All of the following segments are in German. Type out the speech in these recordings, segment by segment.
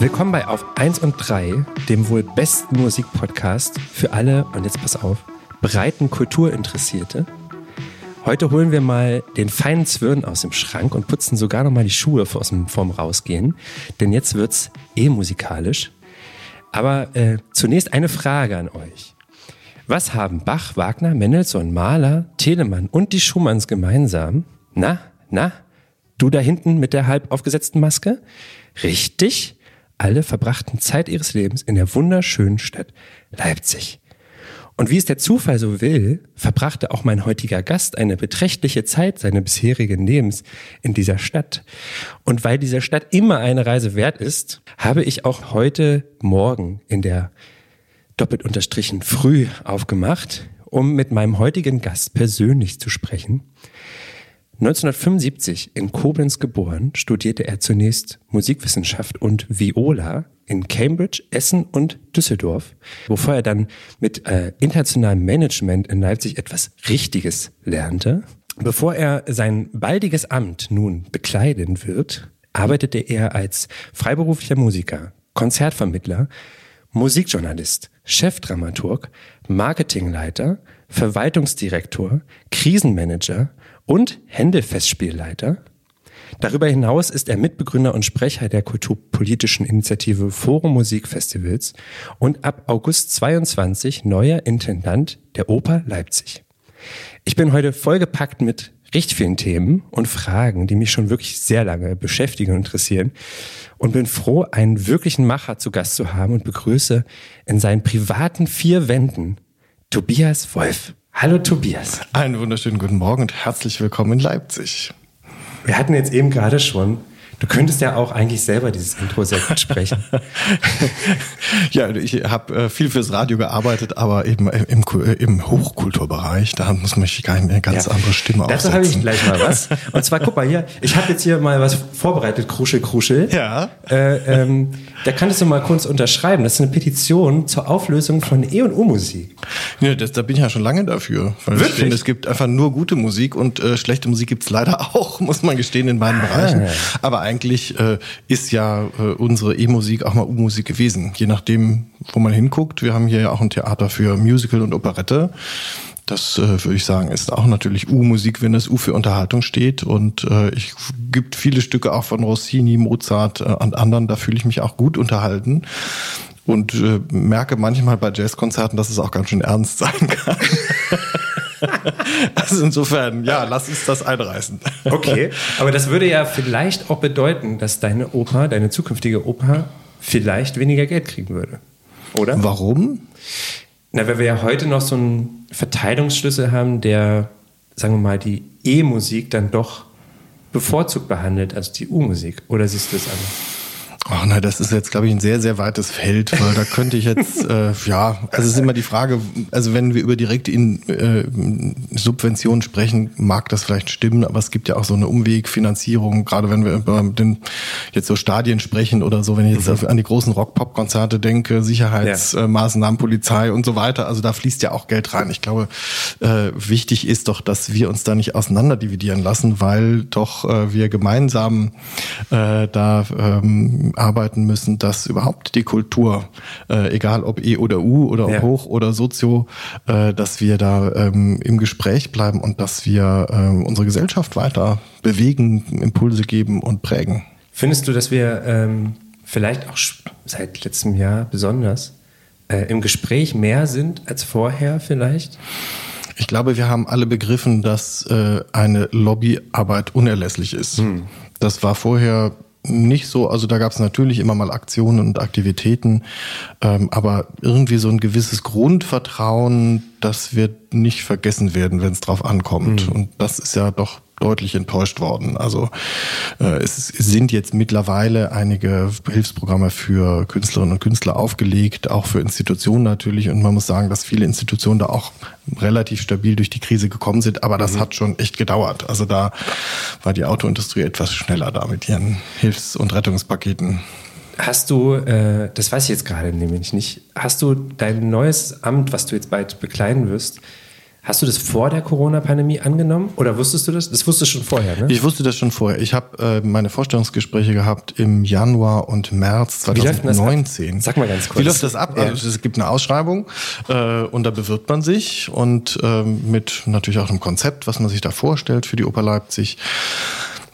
Willkommen bei Auf 1 und 3, dem wohl besten Musikpodcast für alle, und jetzt pass auf, breiten Kulturinteressierte. Heute holen wir mal den feinen Zwirn aus dem Schrank und putzen sogar noch mal die Schuhe vorm Rausgehen, denn jetzt wird's eh musikalisch. Aber äh, zunächst eine Frage an euch. Was haben Bach, Wagner, Mendelssohn, Mahler, Telemann und die Schumanns gemeinsam? Na, na, du da hinten mit der halb aufgesetzten Maske? Richtig, alle verbrachten Zeit ihres Lebens in der wunderschönen Stadt Leipzig. Und wie es der Zufall so will, verbrachte auch mein heutiger Gast eine beträchtliche Zeit seines bisherigen Lebens in dieser Stadt. Und weil diese Stadt immer eine Reise wert ist, habe ich auch heute Morgen in der doppelt unterstrichen früh aufgemacht, um mit meinem heutigen Gast persönlich zu sprechen. 1975 in Koblenz geboren, studierte er zunächst Musikwissenschaft und Viola in Cambridge, Essen und Düsseldorf, bevor er dann mit äh, internationalem Management in Leipzig etwas Richtiges lernte. Bevor er sein baldiges Amt nun bekleiden wird, arbeitete er als freiberuflicher Musiker, Konzertvermittler, Musikjournalist, Chefdramaturg, Marketingleiter, Verwaltungsdirektor, Krisenmanager und Händefestspielleiter. Darüber hinaus ist er Mitbegründer und Sprecher der kulturpolitischen Initiative Forum Musikfestivals und ab August 22 neuer Intendant der Oper Leipzig. Ich bin heute vollgepackt mit richtig vielen Themen und Fragen, die mich schon wirklich sehr lange beschäftigen und interessieren und bin froh, einen wirklichen Macher zu Gast zu haben und begrüße in seinen privaten vier Wänden Tobias Wolf. Hallo Tobias. Einen wunderschönen guten Morgen und herzlich willkommen in Leipzig. Wir hatten jetzt eben gerade schon Du könntest ja auch eigentlich selber dieses Intro sehr gut sprechen. ja, ich habe äh, viel fürs Radio gearbeitet, aber eben im, im Hochkulturbereich, da muss man sich eine ganz ja. andere Stimme Dazu habe ich gleich mal was. Und zwar, guck mal hier, ich habe jetzt hier mal was vorbereitet, Kruschel, Kruschel. Ja. Äh, ähm, da kannst du mal kurz unterschreiben. Das ist eine Petition zur Auflösung von E und U-Musik. Ja, das, da bin ich ja schon lange dafür. Wirklich? ich finde, es gibt einfach nur gute Musik und äh, schlechte Musik gibt's leider auch, muss man gestehen, in beiden ah. Bereichen. Aber eigentlich äh, ist ja äh, unsere E-Musik auch mal U-Musik gewesen. Je nachdem, wo man hinguckt. Wir haben hier ja auch ein Theater für Musical und Operette. Das äh, würde ich sagen, ist auch natürlich U-Musik, wenn das U für Unterhaltung steht. Und äh, ich gibt viele Stücke auch von Rossini, Mozart äh, und anderen, da fühle ich mich auch gut unterhalten. Und äh, merke manchmal bei Jazzkonzerten, dass es auch ganz schön ernst sein kann. also insofern, ja, lass uns das einreißen. Okay, aber das würde ja vielleicht auch bedeuten, dass deine Oper, deine zukünftige Oper, vielleicht weniger Geld kriegen würde. Oder? Warum? Na, weil wir ja heute noch so einen Verteilungsschlüssel haben, der, sagen wir mal, die E-Musik dann doch bevorzugt behandelt als die U-Musik. Oder siehst du es anders? Ach na, das ist jetzt, glaube ich, ein sehr, sehr weites Feld, weil da könnte ich jetzt, äh, ja, also es ist immer die Frage, also wenn wir über direkte äh, Subventionen sprechen, mag das vielleicht stimmen, aber es gibt ja auch so eine Umwegfinanzierung, gerade wenn wir über den, jetzt so Stadien sprechen oder so, wenn ich jetzt mhm. an die großen Rock-Pop-Konzerte denke, Sicherheitsmaßnahmen, ja. Polizei und so weiter, also da fließt ja auch Geld rein. Ich glaube, äh, wichtig ist doch, dass wir uns da nicht auseinanderdividieren lassen, weil doch äh, wir gemeinsam äh, da ähm, arbeiten müssen, dass überhaupt die Kultur, äh, egal ob E oder U oder ja. Hoch oder Sozio, äh, dass wir da ähm, im Gespräch bleiben und dass wir äh, unsere Gesellschaft weiter bewegen, Impulse geben und prägen. Findest du, dass wir ähm, vielleicht auch seit letztem Jahr besonders äh, im Gespräch mehr sind als vorher vielleicht? Ich glaube, wir haben alle begriffen, dass äh, eine Lobbyarbeit unerlässlich ist. Hm. Das war vorher nicht so, also da gab es natürlich immer mal Aktionen und Aktivitäten, ähm, aber irgendwie so ein gewisses Grundvertrauen, das wird nicht vergessen werden, wenn es drauf ankommt. Mhm. Und das ist ja doch deutlich enttäuscht worden. Also äh, es sind jetzt mittlerweile einige Hilfsprogramme für Künstlerinnen und Künstler aufgelegt, auch für Institutionen natürlich. Und man muss sagen, dass viele Institutionen da auch relativ stabil durch die Krise gekommen sind. Aber das mhm. hat schon echt gedauert. Also da war die Autoindustrie etwas schneller da mit ihren Hilfs- und Rettungspaketen. Hast du, äh, das weiß ich jetzt gerade nämlich nicht, hast du dein neues Amt, was du jetzt bald bekleiden wirst, Hast du das vor der Corona-Pandemie angenommen oder wusstest du das? Das wusstest du schon vorher, ne? Ich wusste das schon vorher. Ich habe äh, meine Vorstellungsgespräche gehabt im Januar und März 2019. Sag mal ganz kurz. Wie läuft das ab? Ja. Also es gibt eine Ausschreibung äh, und da bewirbt man sich und äh, mit natürlich auch einem Konzept, was man sich da vorstellt für die Oper Leipzig.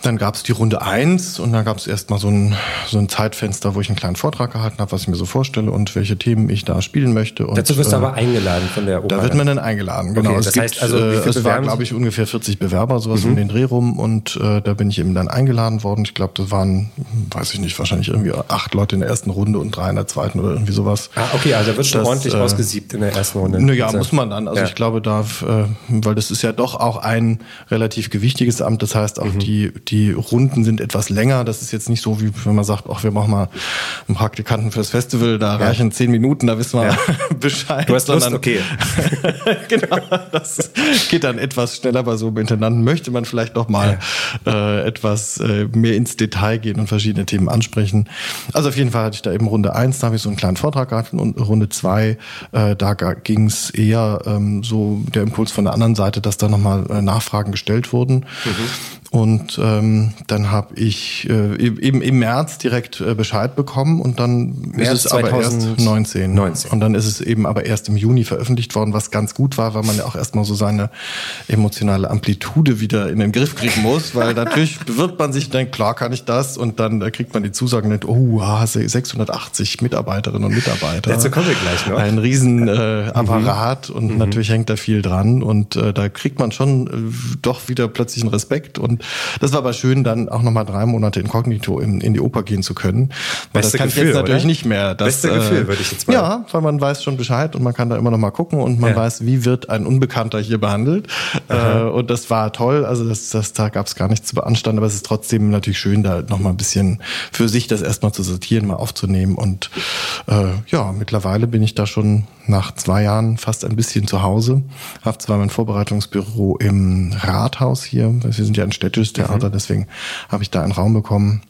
Dann gab es die Runde eins und da gab es erstmal so ein, so ein Zeitfenster, wo ich einen kleinen Vortrag gehalten habe, was ich mir so vorstelle und welche Themen ich da spielen möchte. Und, Dazu wirst du äh, aber eingeladen von der Oper. Da wird man dann eingeladen, genau. Okay, das es heißt gibt, also, äh, es waren, glaube ich, ungefähr 40 Bewerber, sowas mhm. um den Dreh rum und äh, da bin ich eben dann eingeladen worden. Ich glaube, das waren, weiß ich nicht, wahrscheinlich irgendwie acht Leute in der ersten Runde und drei in der zweiten oder irgendwie sowas. Ah, okay, also da wird schon das, ordentlich äh, ausgesiebt in der ersten Runde. Naja, muss man dann. Also ja. ich glaube, da, äh, weil das ist ja doch auch ein relativ gewichtiges Amt, das heißt auch mhm. die, die Runden sind etwas länger. Das ist jetzt nicht so, wie wenn man sagt, ach, wir machen mal einen Praktikanten fürs Festival, da ja. reichen zehn Minuten, da wissen wir ja. Bescheid. Du hast Lust, okay. genau, das geht dann etwas schneller bei so einem Intendanten. Möchte man vielleicht noch mal ja. äh, etwas äh, mehr ins Detail gehen und verschiedene Themen ansprechen. Also auf jeden Fall hatte ich da eben Runde eins, da habe ich so einen kleinen Vortrag gehabt und Runde zwei, äh, da ging es eher ähm, so der Impuls von der anderen Seite, dass da nochmal äh, Nachfragen gestellt wurden. Mhm. Und ähm, dann habe ich äh, eben im März direkt äh, Bescheid bekommen und dann März ist es aber erst 19. 19. Und dann ist es eben aber erst im Juni veröffentlicht worden, was ganz gut war, weil man ja auch erstmal so seine emotionale Amplitude wieder in den Griff kriegen muss, weil natürlich bewirbt man sich und denkt, klar kann ich das und dann äh, kriegt man die Zusagen und denkt, oh, 680 Mitarbeiterinnen und Mitarbeiter. Dazu kommen wir gleich noch. Ein riesen äh, Apparat mhm. und mhm. natürlich hängt da viel dran und äh, da kriegt man schon äh, doch wieder plötzlich einen Respekt und das war aber schön, dann auch nochmal drei Monate inkognito in, in die Oper gehen zu können. Weil Beste das kann Gefühl, ich jetzt natürlich oder? nicht mehr. Das, Beste Gefühl, würde ich jetzt mal. Ja, weil man weiß schon Bescheid und man kann da immer noch mal gucken und man ja. weiß, wie wird ein Unbekannter hier behandelt. Äh, und das war toll. Also das, das da gab es gar nichts zu beanstanden, aber es ist trotzdem natürlich schön, da noch mal ein bisschen für sich das erstmal zu sortieren, mal aufzunehmen. Und äh, ja, mittlerweile bin ich da schon nach zwei Jahren fast ein bisschen zu Hause. Habe zwar mein Vorbereitungsbüro im Rathaus hier, wir sind ja ein städtisches Theater, mhm. deswegen habe ich da einen Raum bekommen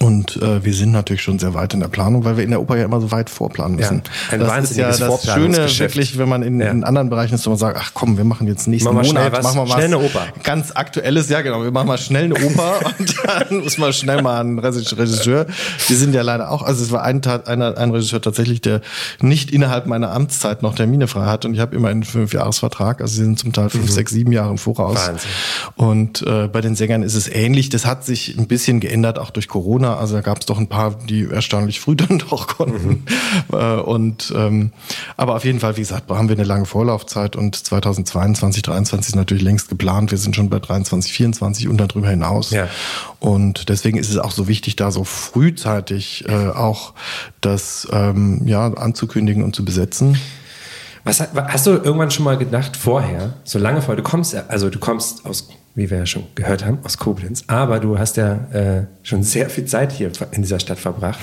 und äh, wir sind natürlich schon sehr weit in der Planung, weil wir in der Oper ja immer so weit vorplanen müssen. Ja, ein das ist ja das Schöne, wirklich, wenn man in, ja. in anderen Bereichen ist, wo man sagt, ach komm, wir machen jetzt nächsten machen Monat, was, machen wir was schnell eine Oper. ganz aktuelles, ja genau, wir machen mal schnell eine Oper und dann muss man schnell mal einen Regisseur. Wir sind ja leider auch, also es war ein, einer, ein Regisseur tatsächlich, der nicht innerhalb meiner Amtszeit noch Termine frei hat und ich habe immer einen Fünfjahresvertrag, also sie sind zum Teil fünf, mhm. sechs, sieben Jahre im Voraus. Wahnsinn. Und äh, bei den Sängern ist es ähnlich, das hat sich ein bisschen geändert, auch durch Corona, also da gab es doch ein paar, die erstaunlich früh dann doch konnten. Mhm. und ähm, aber auf jeden Fall, wie gesagt, haben wir eine lange Vorlaufzeit und 2022, 2023 ist natürlich längst geplant. Wir sind schon bei 23, 24 und darüber hinaus. Ja. Und deswegen ist es auch so wichtig, da so frühzeitig äh, auch das ähm, ja anzukündigen und zu besetzen. Was hast du irgendwann schon mal gedacht vorher, so lange vorher, du kommst, also du kommst aus wie wir ja schon gehört haben, aus Koblenz. Aber du hast ja äh, schon sehr viel Zeit hier in dieser Stadt verbracht.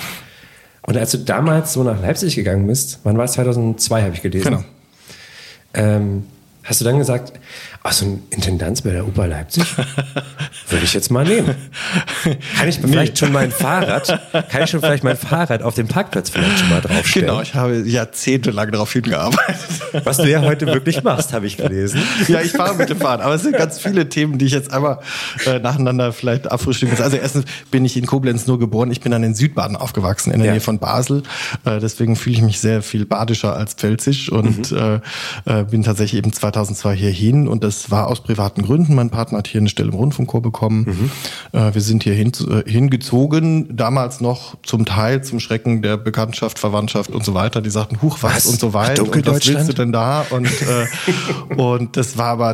Und als du damals so nach Leipzig gegangen bist, wann war es? 2002, habe ich gelesen. Genau. Ähm, hast du dann gesagt, Ach, so ein Intendanz bei der Oper Leipzig? Würde ich jetzt mal nehmen. Kann ich vielleicht schon mein Fahrrad, kann ich schon vielleicht mein Fahrrad auf dem Parkplatz vielleicht schon mal draufstellen? Genau, ich habe jahrzehntelang darauf hingearbeitet. Was du ja heute wirklich machst, habe ich gelesen. Ja, ich fahre mit dem Fahrrad. Aber es sind ganz viele Themen, die ich jetzt einmal äh, nacheinander vielleicht abfrühstücken muss. Also erstens bin ich in Koblenz nur geboren. Ich bin dann in Südbaden aufgewachsen, in der ja. Nähe von Basel. Äh, deswegen fühle ich mich sehr viel badischer als pfälzisch und mhm. äh, äh bin tatsächlich eben 2002 hierhin und das war aus privaten Gründen. Mein Partner hat hier eine Stelle im Rundfunkchor bekommen. Mhm. Äh, wir sind hier hin, äh, hingezogen, damals noch zum Teil zum Schrecken der Bekanntschaft, Verwandtschaft und so weiter. Die sagten, huch, was, was? und so weiter. Und was willst du denn da? Und, äh, und das war aber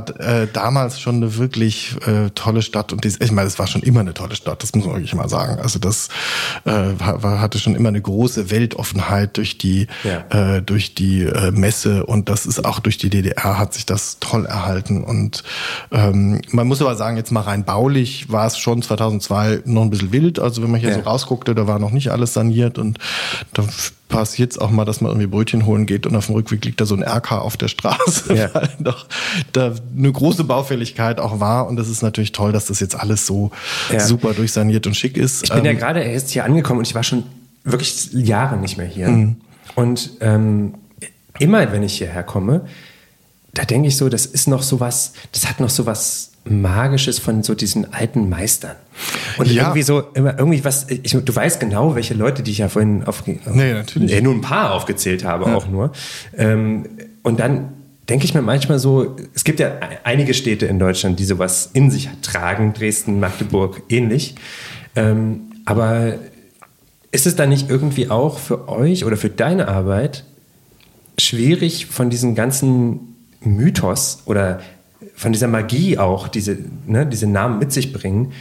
damals schon eine wirklich tolle Stadt. Und ich meine, es war schon immer eine tolle Stadt, das muss man wirklich mal sagen. Also das war, hatte schon immer eine große Weltoffenheit durch die, ja. durch die Messe und das ist auch durch die DDR hat sich das toll erhalten und ähm, man muss aber sagen, jetzt mal rein baulich war es schon 2002 noch ein bisschen wild. Also wenn man hier ja. so rausguckte, da war noch nicht alles saniert und da passiert es auch mal, dass man irgendwie Brötchen holen geht und auf dem Rückweg liegt da so ein RK auf der Straße, ja. weil doch da eine große Baufälligkeit auch war. Und das ist natürlich toll, dass das jetzt alles so ja. super durchsaniert und schick ist. Ich bin ähm, ja gerade erst hier angekommen und ich war schon wirklich Jahre nicht mehr hier. Mhm. Und ähm, immer, wenn ich hierher komme, da denke ich so, das ist noch so was, das hat noch so was Magisches von so diesen alten Meistern. Und ja. irgendwie so, immer irgendwie was, ich, du weißt genau, welche Leute, die ich ja vorhin auf, nee, natürlich. Nur ein paar aufgezählt habe, ja. auch nur. Ähm, und dann denke ich mir manchmal so, es gibt ja einige Städte in Deutschland, die sowas in sich tragen, Dresden, Magdeburg, ähnlich. Ähm, aber ist es dann nicht irgendwie auch für euch oder für deine Arbeit schwierig von diesem ganzen Mythos oder von dieser Magie auch, diese, ne, diese Namen mit sich bringen,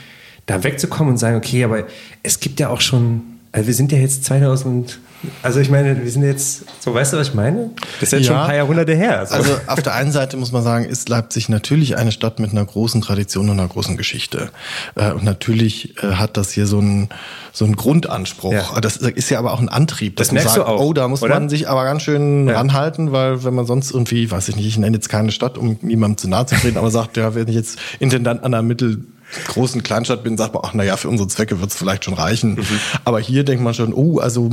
da wegzukommen und sagen, okay, aber es gibt ja auch schon, also wir sind ja jetzt 2000, also ich meine, wir sind jetzt, so weißt du, was ich meine? Das ist jetzt ja, schon ein paar Jahrhunderte her. So. Also auf der einen Seite muss man sagen, ist Leipzig natürlich eine Stadt mit einer großen Tradition und einer großen Geschichte. Äh, und natürlich äh, hat das hier so einen, so einen Grundanspruch. Ja. Das ist ja aber auch ein Antrieb. Das merkst sagt, du auch. Oh, da muss oder? man sich aber ganz schön ja. ranhalten, weil wenn man sonst irgendwie, weiß ich nicht, ich nenne jetzt keine Stadt, um niemandem zu nahe zu treten, aber sagt, ja, wenn ich jetzt Intendant an der Mittel großen Kleinstadt bin, sagt man, ach naja, für unsere Zwecke wird es vielleicht schon reichen. Mhm. Aber hier denkt man schon, oh, also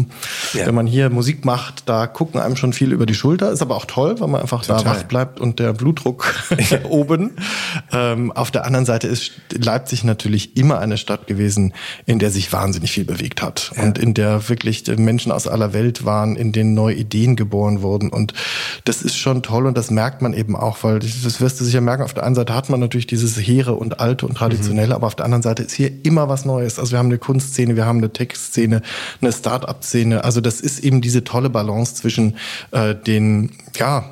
ja. wenn man hier Musik macht, da gucken einem schon viel über die Schulter. Ist aber auch toll, weil man einfach Total. da wach bleibt und der Blutdruck oben. Ähm, auf der anderen Seite ist Leipzig natürlich immer eine Stadt gewesen, in der sich wahnsinnig viel bewegt hat. Ja. Und in der wirklich Menschen aus aller Welt waren, in denen neue Ideen geboren wurden. Und das ist schon toll und das merkt man eben auch, weil das wirst du sicher merken, auf der einen Seite hat man natürlich dieses Heere und Alte und Tradition traditionell, mhm. aber auf der anderen Seite ist hier immer was Neues. Also wir haben eine Kunstszene, wir haben eine Textszene, eine Start-up-Szene. Also das ist eben diese tolle Balance zwischen äh, den, ja,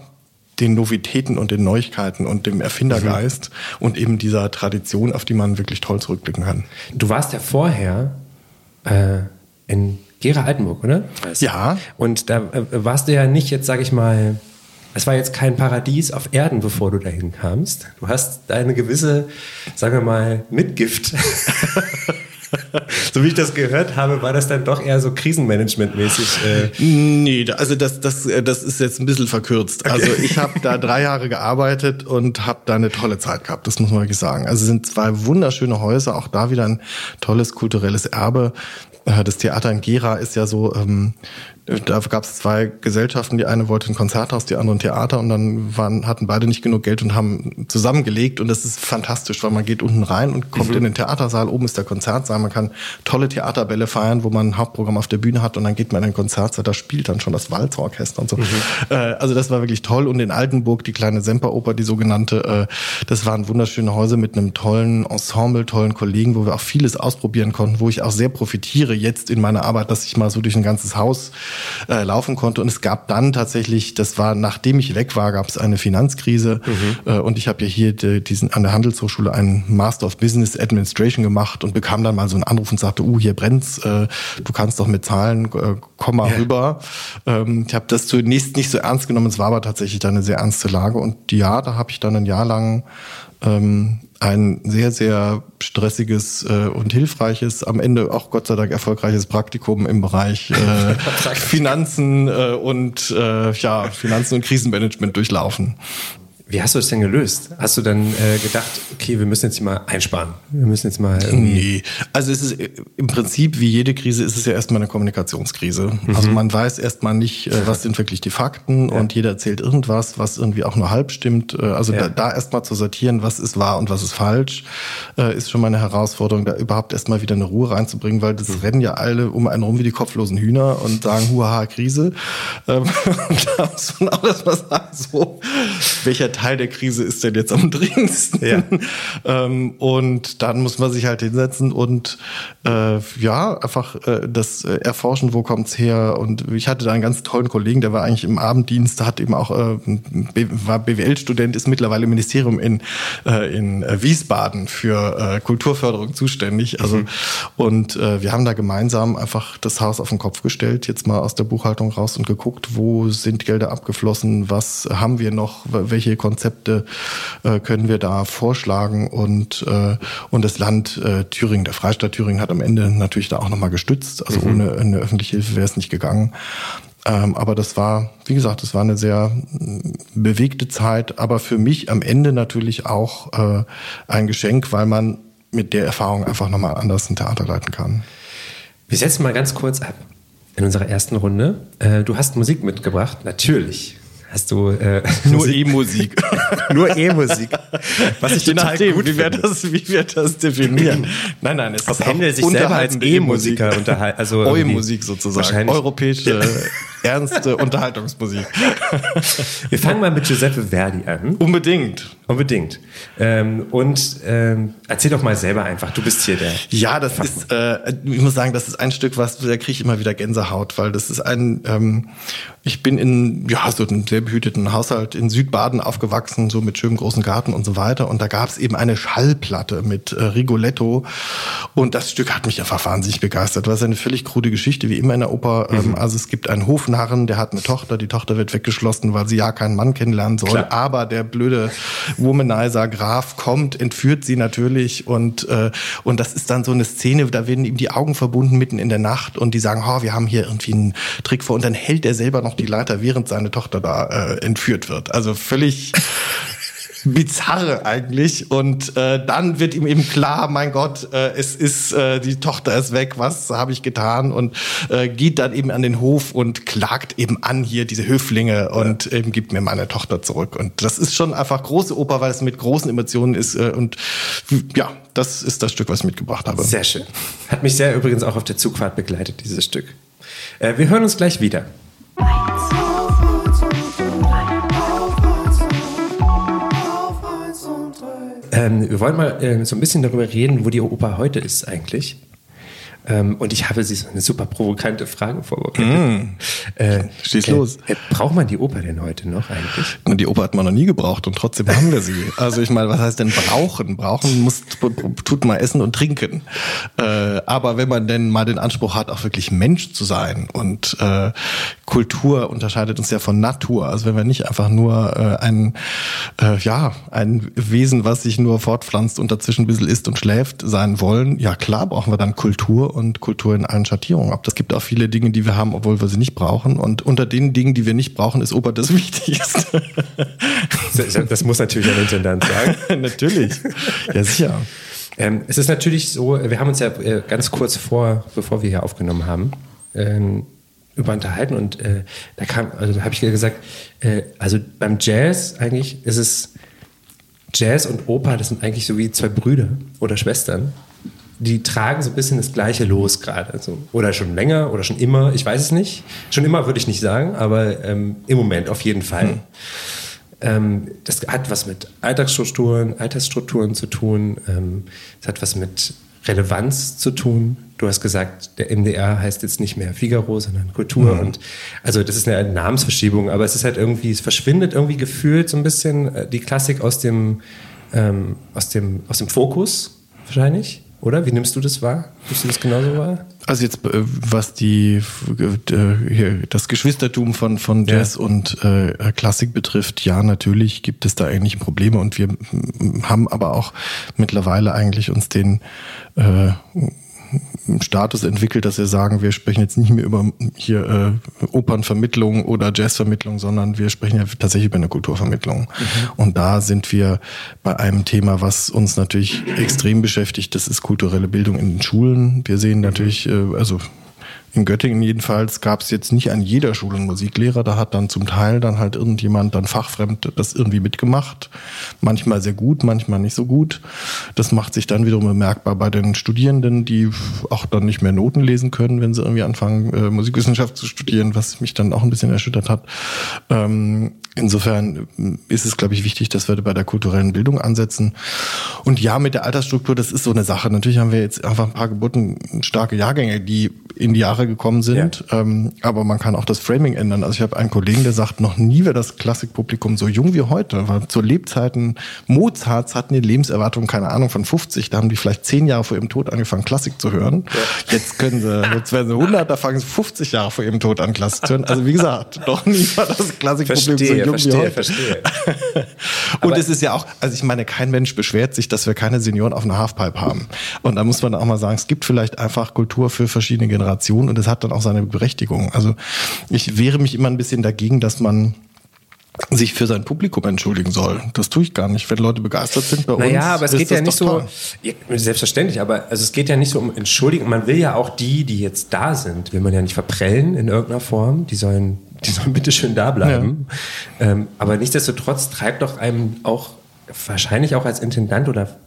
den Novitäten und den Neuigkeiten und dem Erfindergeist mhm. und eben dieser Tradition, auf die man wirklich toll zurückblicken kann. Du warst ja vorher äh, in Gera Altenburg, oder? Ja. Und da äh, warst du ja nicht jetzt, sag ich mal, es war jetzt kein Paradies auf Erden, bevor du dahin kamst. Du hast deine gewisse, sagen wir mal, Mitgift. so wie ich das gehört habe, war das dann doch eher so krisenmanagementmäßig. Äh nee, also das, das, das ist jetzt ein bisschen verkürzt. Okay. Also ich habe da drei Jahre gearbeitet und habe da eine tolle Zeit gehabt, das muss man wirklich sagen. Also es sind zwei wunderschöne Häuser, auch da wieder ein tolles kulturelles Erbe. Äh, das Theater in Gera ist ja so ähm, da gab es zwei Gesellschaften, die eine wollte ein Konzerthaus, die andere ein Theater. Und dann waren, hatten beide nicht genug Geld und haben zusammengelegt. Und das ist fantastisch, weil man geht unten rein und kommt mhm. in den Theatersaal, oben ist der Konzertsaal, man kann tolle Theaterbälle feiern, wo man ein Hauptprogramm auf der Bühne hat. Und dann geht man in den Konzertsaal, da spielt dann schon das Walzorchester und so. Mhm. Äh, also das war wirklich toll. Und in Altenburg die kleine Semperoper, die sogenannte, äh, das waren wunderschöne Häuser mit einem tollen Ensemble, tollen Kollegen, wo wir auch vieles ausprobieren konnten, wo ich auch sehr profitiere jetzt in meiner Arbeit, dass ich mal so durch ein ganzes Haus äh, laufen konnte. Und es gab dann tatsächlich, das war nachdem ich weg war, gab es eine Finanzkrise. Mhm. Äh, und ich habe ja hier die, diesen an der Handelshochschule einen Master of Business Administration gemacht und bekam dann mal so einen Anruf und sagte, uh, hier brennt's, äh, du kannst doch mit Zahlen, äh, komm mal ja. rüber. Ähm, ich habe das zunächst nicht so ernst genommen, es war aber tatsächlich dann eine sehr ernste Lage. Und ja, da habe ich dann ein Jahr lang ähm, ein sehr, sehr stressiges äh, und hilfreiches, am Ende auch Gott sei Dank erfolgreiches Praktikum im Bereich äh, Finanzen äh, und äh, ja, Finanzen und Krisenmanagement durchlaufen. Wie hast du das denn gelöst? Hast du dann äh, gedacht, okay, wir müssen jetzt mal einsparen? Wir müssen jetzt mal. Nee, also es ist äh, im Prinzip wie jede Krise ist es ja erstmal eine Kommunikationskrise. Mhm. Also man weiß erstmal nicht, äh, was sind wirklich die Fakten ja. und jeder erzählt irgendwas, was irgendwie auch nur halb stimmt. Äh, also ja. da, da erstmal zu sortieren, was ist wahr und was ist falsch, äh, ist schon mal eine Herausforderung, da überhaupt erstmal wieder eine Ruhe reinzubringen, weil das mhm. rennen ja alle um einen rum wie die kopflosen Hühner und sagen, huaha, Krise. Ähm, da muss man auch erstmal sagen, so, welcher Teil der Krise ist denn jetzt am dringendsten? Ja. ähm, und dann muss man sich halt hinsetzen und äh, ja, einfach äh, das äh, erforschen, wo kommt's her. Und ich hatte da einen ganz tollen Kollegen, der war eigentlich im Abenddienst, hat eben auch, äh, war BWL-Student, ist mittlerweile im Ministerium in, äh, in äh, Wiesbaden für äh, Kulturförderung zuständig. Also mhm. und äh, wir haben da gemeinsam einfach das Haus auf den Kopf gestellt, jetzt mal aus der Buchhaltung raus und geguckt, wo sind Gelder abgeflossen, was haben wir noch, welche Konzepte äh, können wir da vorschlagen und, äh, und das Land äh, Thüringen, der Freistaat Thüringen hat am Ende natürlich da auch nochmal gestützt. Also mhm. ohne eine öffentliche Hilfe wäre es nicht gegangen. Ähm, aber das war, wie gesagt, das war eine sehr bewegte Zeit, aber für mich am Ende natürlich auch äh, ein Geschenk, weil man mit der Erfahrung einfach nochmal anders ein Theater leiten kann. Wir setzen mal ganz kurz ab in unserer ersten Runde. Äh, du hast Musik mitgebracht, natürlich hast du äh, Nur E-Musik. nur E-Musik. Was ich Je total nachdem, gut wie wir das, wie wir das definieren. Nein, nein, es Ob ist Händel sich selber als E-Musiker unterhalten, also Eu-Musik sozusagen. Europäische, ernste Unterhaltungsmusik. Wir fangen mal mit Giuseppe Verdi an. Unbedingt. Unbedingt. Ähm, und ähm, erzähl doch mal selber einfach, du bist hier der. Ja, das ist, äh, ich muss sagen, das ist ein Stück, was da kriege ich immer wieder Gänsehaut, weil das ist ein, ähm, ich bin in ja so einem sehr behüteten Haushalt in Südbaden aufgewachsen, so mit schönem großen Garten und so weiter. Und da gab es eben eine Schallplatte mit äh, Rigoletto und das Stück hat mich einfach wahnsinnig begeistert. Das ist eine völlig krude Geschichte, wie immer in der Oper. Ähm, also es gibt einen Hofnarren, der hat eine Tochter, die Tochter wird weggeschlossen, weil sie ja keinen Mann kennenlernen soll. Klar. Aber der blöde Womanizer Graf kommt, entführt sie natürlich und äh, und das ist dann so eine Szene, da werden ihm die Augen verbunden mitten in der Nacht und die sagen, oh, wir haben hier irgendwie einen Trick vor und dann hält er selber noch die Leiter, während seine Tochter da äh, entführt wird. Also völlig bizarre eigentlich und äh, dann wird ihm eben klar, mein Gott, äh, es ist äh, die Tochter ist weg, was habe ich getan und äh, geht dann eben an den Hof und klagt eben an hier diese Höflinge und eben gibt mir meine Tochter zurück und das ist schon einfach große Oper, weil es mit großen Emotionen ist äh, und ja, das ist das Stück, was ich mitgebracht habe. Sehr schön. Hat mich sehr übrigens auch auf der Zugfahrt begleitet, dieses Stück. Äh, wir hören uns gleich wieder. Ähm, wir wollen mal äh, so ein bisschen darüber reden, wo die Oper heute ist eigentlich. Ähm, und ich habe sie so eine super provokante Frage vorbereitet. Äh, Schieß los. Äh, braucht man die Oper denn heute noch eigentlich? Und die Oper hat man noch nie gebraucht und trotzdem haben wir sie. Also ich meine, was heißt denn brauchen? Brauchen muss tut mal essen und trinken. Äh, aber wenn man denn mal den Anspruch hat, auch wirklich Mensch zu sein und äh, Kultur unterscheidet uns ja von Natur. Also wenn wir nicht einfach nur äh, ein äh, ja ein Wesen, was sich nur fortpflanzt und dazwischen ein bisschen isst und schläft, sein wollen, ja klar brauchen wir dann Kultur und Kultur in allen Schattierungen. Aber es gibt auch viele Dinge, die wir haben, obwohl wir sie nicht brauchen. Und unter den Dingen, die wir nicht brauchen, ist Oper das Wichtigste. Das, das muss natürlich ein Intendant sagen. Natürlich. Ja, sicher. Ähm, es ist natürlich so, wir haben uns ja äh, ganz kurz vor, bevor wir hier aufgenommen haben, ähm, über unterhalten und äh, da kam, also da habe ich gesagt, äh, also beim Jazz eigentlich ist es Jazz und Oper, das sind eigentlich so wie zwei Brüder oder Schwestern. Die tragen so ein bisschen das gleiche Los gerade. Also, oder schon länger oder schon immer, ich weiß es nicht. Schon immer würde ich nicht sagen, aber ähm, im Moment auf jeden Fall. Ähm, das hat was mit Alltagsstrukturen, Altersstrukturen zu tun. Ähm, es hat was mit Relevanz zu tun. Du hast gesagt, der MDR heißt jetzt nicht mehr Figaro, sondern Kultur. Und also das ist eine Namensverschiebung, aber es ist halt irgendwie, es verschwindet irgendwie gefühlt so ein bisschen äh, die Klassik aus dem, ähm, aus dem, aus dem Fokus wahrscheinlich. Oder? Wie nimmst du das wahr? Nimmst du das genauso wahr? Also jetzt, äh, was die äh, das Geschwistertum von, von Jazz und äh, Klassik betrifft, ja, natürlich gibt es da ähnliche Probleme und wir haben aber auch mittlerweile eigentlich uns den äh, Status entwickelt, dass wir sagen, wir sprechen jetzt nicht mehr über hier äh, Opernvermittlung oder Jazzvermittlung, sondern wir sprechen ja tatsächlich über eine Kulturvermittlung. Und da sind wir bei einem Thema, was uns natürlich extrem beschäftigt, das ist kulturelle Bildung in den Schulen. Wir sehen natürlich, äh, also in Göttingen jedenfalls gab es jetzt nicht an jeder Schule einen Musiklehrer. Da hat dann zum Teil dann halt irgendjemand dann fachfremd das irgendwie mitgemacht. Manchmal sehr gut, manchmal nicht so gut. Das macht sich dann wiederum bemerkbar bei den Studierenden, die auch dann nicht mehr Noten lesen können, wenn sie irgendwie anfangen, äh, Musikwissenschaft zu studieren, was mich dann auch ein bisschen erschüttert hat. Ähm, insofern ist es, glaube ich, wichtig, dass wir bei der kulturellen Bildung ansetzen. Und ja, mit der Altersstruktur, das ist so eine Sache. Natürlich haben wir jetzt einfach ein paar geburtenstarke Jahrgänge, die in die Jahre gekommen sind. Ja. Ähm, aber man kann auch das Framing ändern. Also ich habe einen Kollegen, der sagt, noch nie wäre das Klassikpublikum so jung wie heute. Weil zu Lebzeiten Mozarts hatten die Lebenserwartung, keine Ahnung, von 50. Da haben die vielleicht zehn Jahre vor ihrem Tod angefangen, Klassik zu hören. Ja. Jetzt können sie, jetzt werden sie 100, da fangen sie 50 Jahre vor ihrem Tod an, Klassik zu hören. Also wie gesagt, noch nie war das Klassikpublikum so verstehe, wie heute. Verstehe. Und es ist ja auch, also ich meine, kein Mensch beschwert sich, dass wir keine Senioren auf einer Halfpipe haben. Und da muss man auch mal sagen, es gibt vielleicht einfach Kultur für verschiedene Generationen und es hat dann auch seine Berechtigung. Also ich wehre mich immer ein bisschen dagegen, dass man sich für sein Publikum entschuldigen soll. Das tue ich gar nicht. Wenn Leute begeistert sind bei naja, uns. Naja, aber es geht ja nicht so, ja, selbstverständlich, aber also es geht ja nicht so um Entschuldigen. Man will ja auch die, die jetzt da sind, will man ja nicht verprellen in irgendeiner Form. Die sollen, die sollen bitte schön da bleiben. Ja. Ähm, aber nichtsdestotrotz treibt doch einem auch wahrscheinlich auch als Intendant oder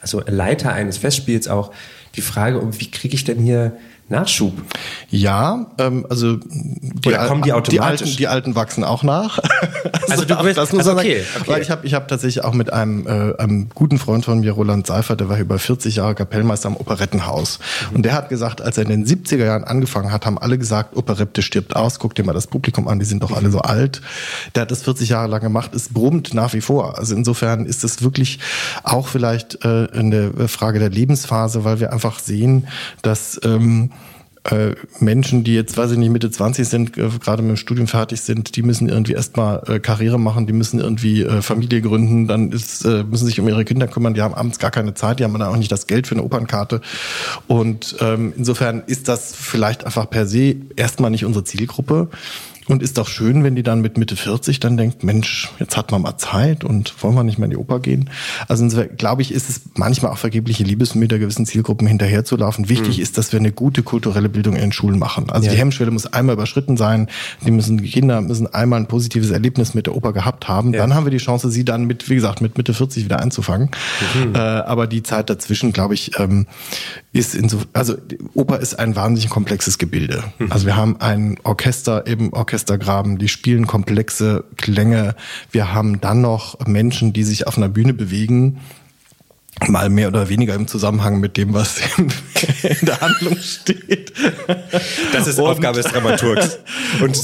also Leiter eines Festspiels auch die Frage um, wie kriege ich denn hier Nachschub? Ja, ähm, also die, Oder kommen die automatisch? Die Alten, die Alten wachsen auch nach. also, also, du bist, das muss also okay, sagen, okay. Weil ich habe ich hab tatsächlich auch mit einem, äh, einem guten Freund von mir, Roland Seifert, der war über 40 Jahre Kapellmeister am Operettenhaus. Mhm. Und der hat gesagt, als er in den 70er Jahren angefangen hat, haben alle gesagt, Operette stirbt aus, guck dir mal das Publikum an, die sind doch mhm. alle so alt. Der hat das 40 Jahre lang gemacht, es brummt nach wie vor. Also insofern ist es wirklich auch vielleicht äh, eine Frage der Lebensphase, weil wir einfach sehen, dass ähm, äh, Menschen, die jetzt, weiß ich nicht, Mitte 20 sind, äh, gerade mit dem Studium fertig sind, die müssen irgendwie erstmal äh, Karriere machen, die müssen irgendwie äh, Familie gründen, dann ist, äh, müssen sich um ihre Kinder kümmern, die haben abends gar keine Zeit, die haben dann auch nicht das Geld für eine Opernkarte. Und ähm, insofern ist das vielleicht einfach per se erstmal nicht unsere Zielgruppe. Und ist doch schön, wenn die dann mit Mitte 40 dann denkt, Mensch, jetzt hat man mal Zeit und wollen wir nicht mehr in die Oper gehen. Also glaube ich, ist es manchmal auch vergebliche Liebesmühe der gewissen Zielgruppen hinterherzulaufen. Wichtig mhm. ist, dass wir eine gute kulturelle Bildung in den Schulen machen. Also ja. die Hemmschwelle muss einmal überschritten sein. Die müssen, die Kinder müssen einmal ein positives Erlebnis mit der Oper gehabt haben. Ja. Dann haben wir die Chance, sie dann mit, wie gesagt, mit Mitte 40 wieder einzufangen. Mhm. Äh, aber die Zeit dazwischen, glaube ich, ähm, ist in so, also Oper ist ein wahnsinnig komplexes Gebilde. Mhm. Also wir haben ein Orchester, eben Orchestergraben, die spielen komplexe Klänge. Wir haben dann noch Menschen, die sich auf einer Bühne bewegen, mal mehr oder weniger im Zusammenhang mit dem, was in, der Handlung steht. Das ist und, Aufgabe des Dramaturgs. Und,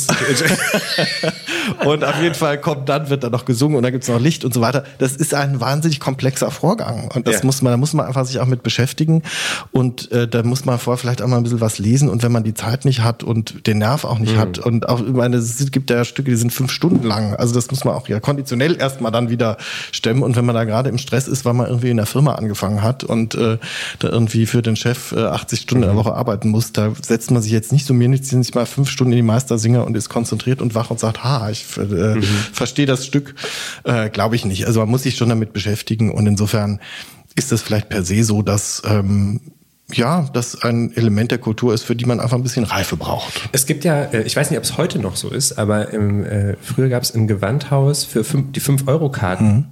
und auf jeden Fall kommt dann, wird dann noch gesungen und dann gibt's noch Licht und so weiter. Das ist ein wahnsinnig komplexer Vorgang. Und das ja. muss man, da muss man einfach sich auch mit beschäftigen. Und äh, da muss man vorher vielleicht auch mal ein bisschen was lesen. Und wenn man die Zeit nicht hat und den Nerv auch nicht mhm. hat und auch, ich meine, es gibt ja Stücke, die sind fünf Stunden lang. Also das muss man auch ja konditionell erstmal dann wieder stemmen. Und wenn man da gerade im Stress ist, weil man irgendwie in der Firma angefangen hat und äh, da irgendwie für den Chef äh, 80 Stunden mhm. in der mhm. Woche arbeiten muss, da setzt man sich jetzt nicht so mir nicht, nicht mal fünf Stunden in die Meistersinger und ist konzentriert und wach und sagt, ha, ich äh, mhm. verstehe das Stück. Äh, Glaube ich nicht. Also man muss sich schon damit beschäftigen und insofern ist das vielleicht per se so, dass ähm, ja, das ein Element der Kultur ist, für die man einfach ein bisschen Reife braucht. Es gibt ja, äh, ich weiß nicht, ob es heute noch so ist, aber im, äh, früher gab es im Gewandhaus für fünf, die 5-Euro-Karten. Mhm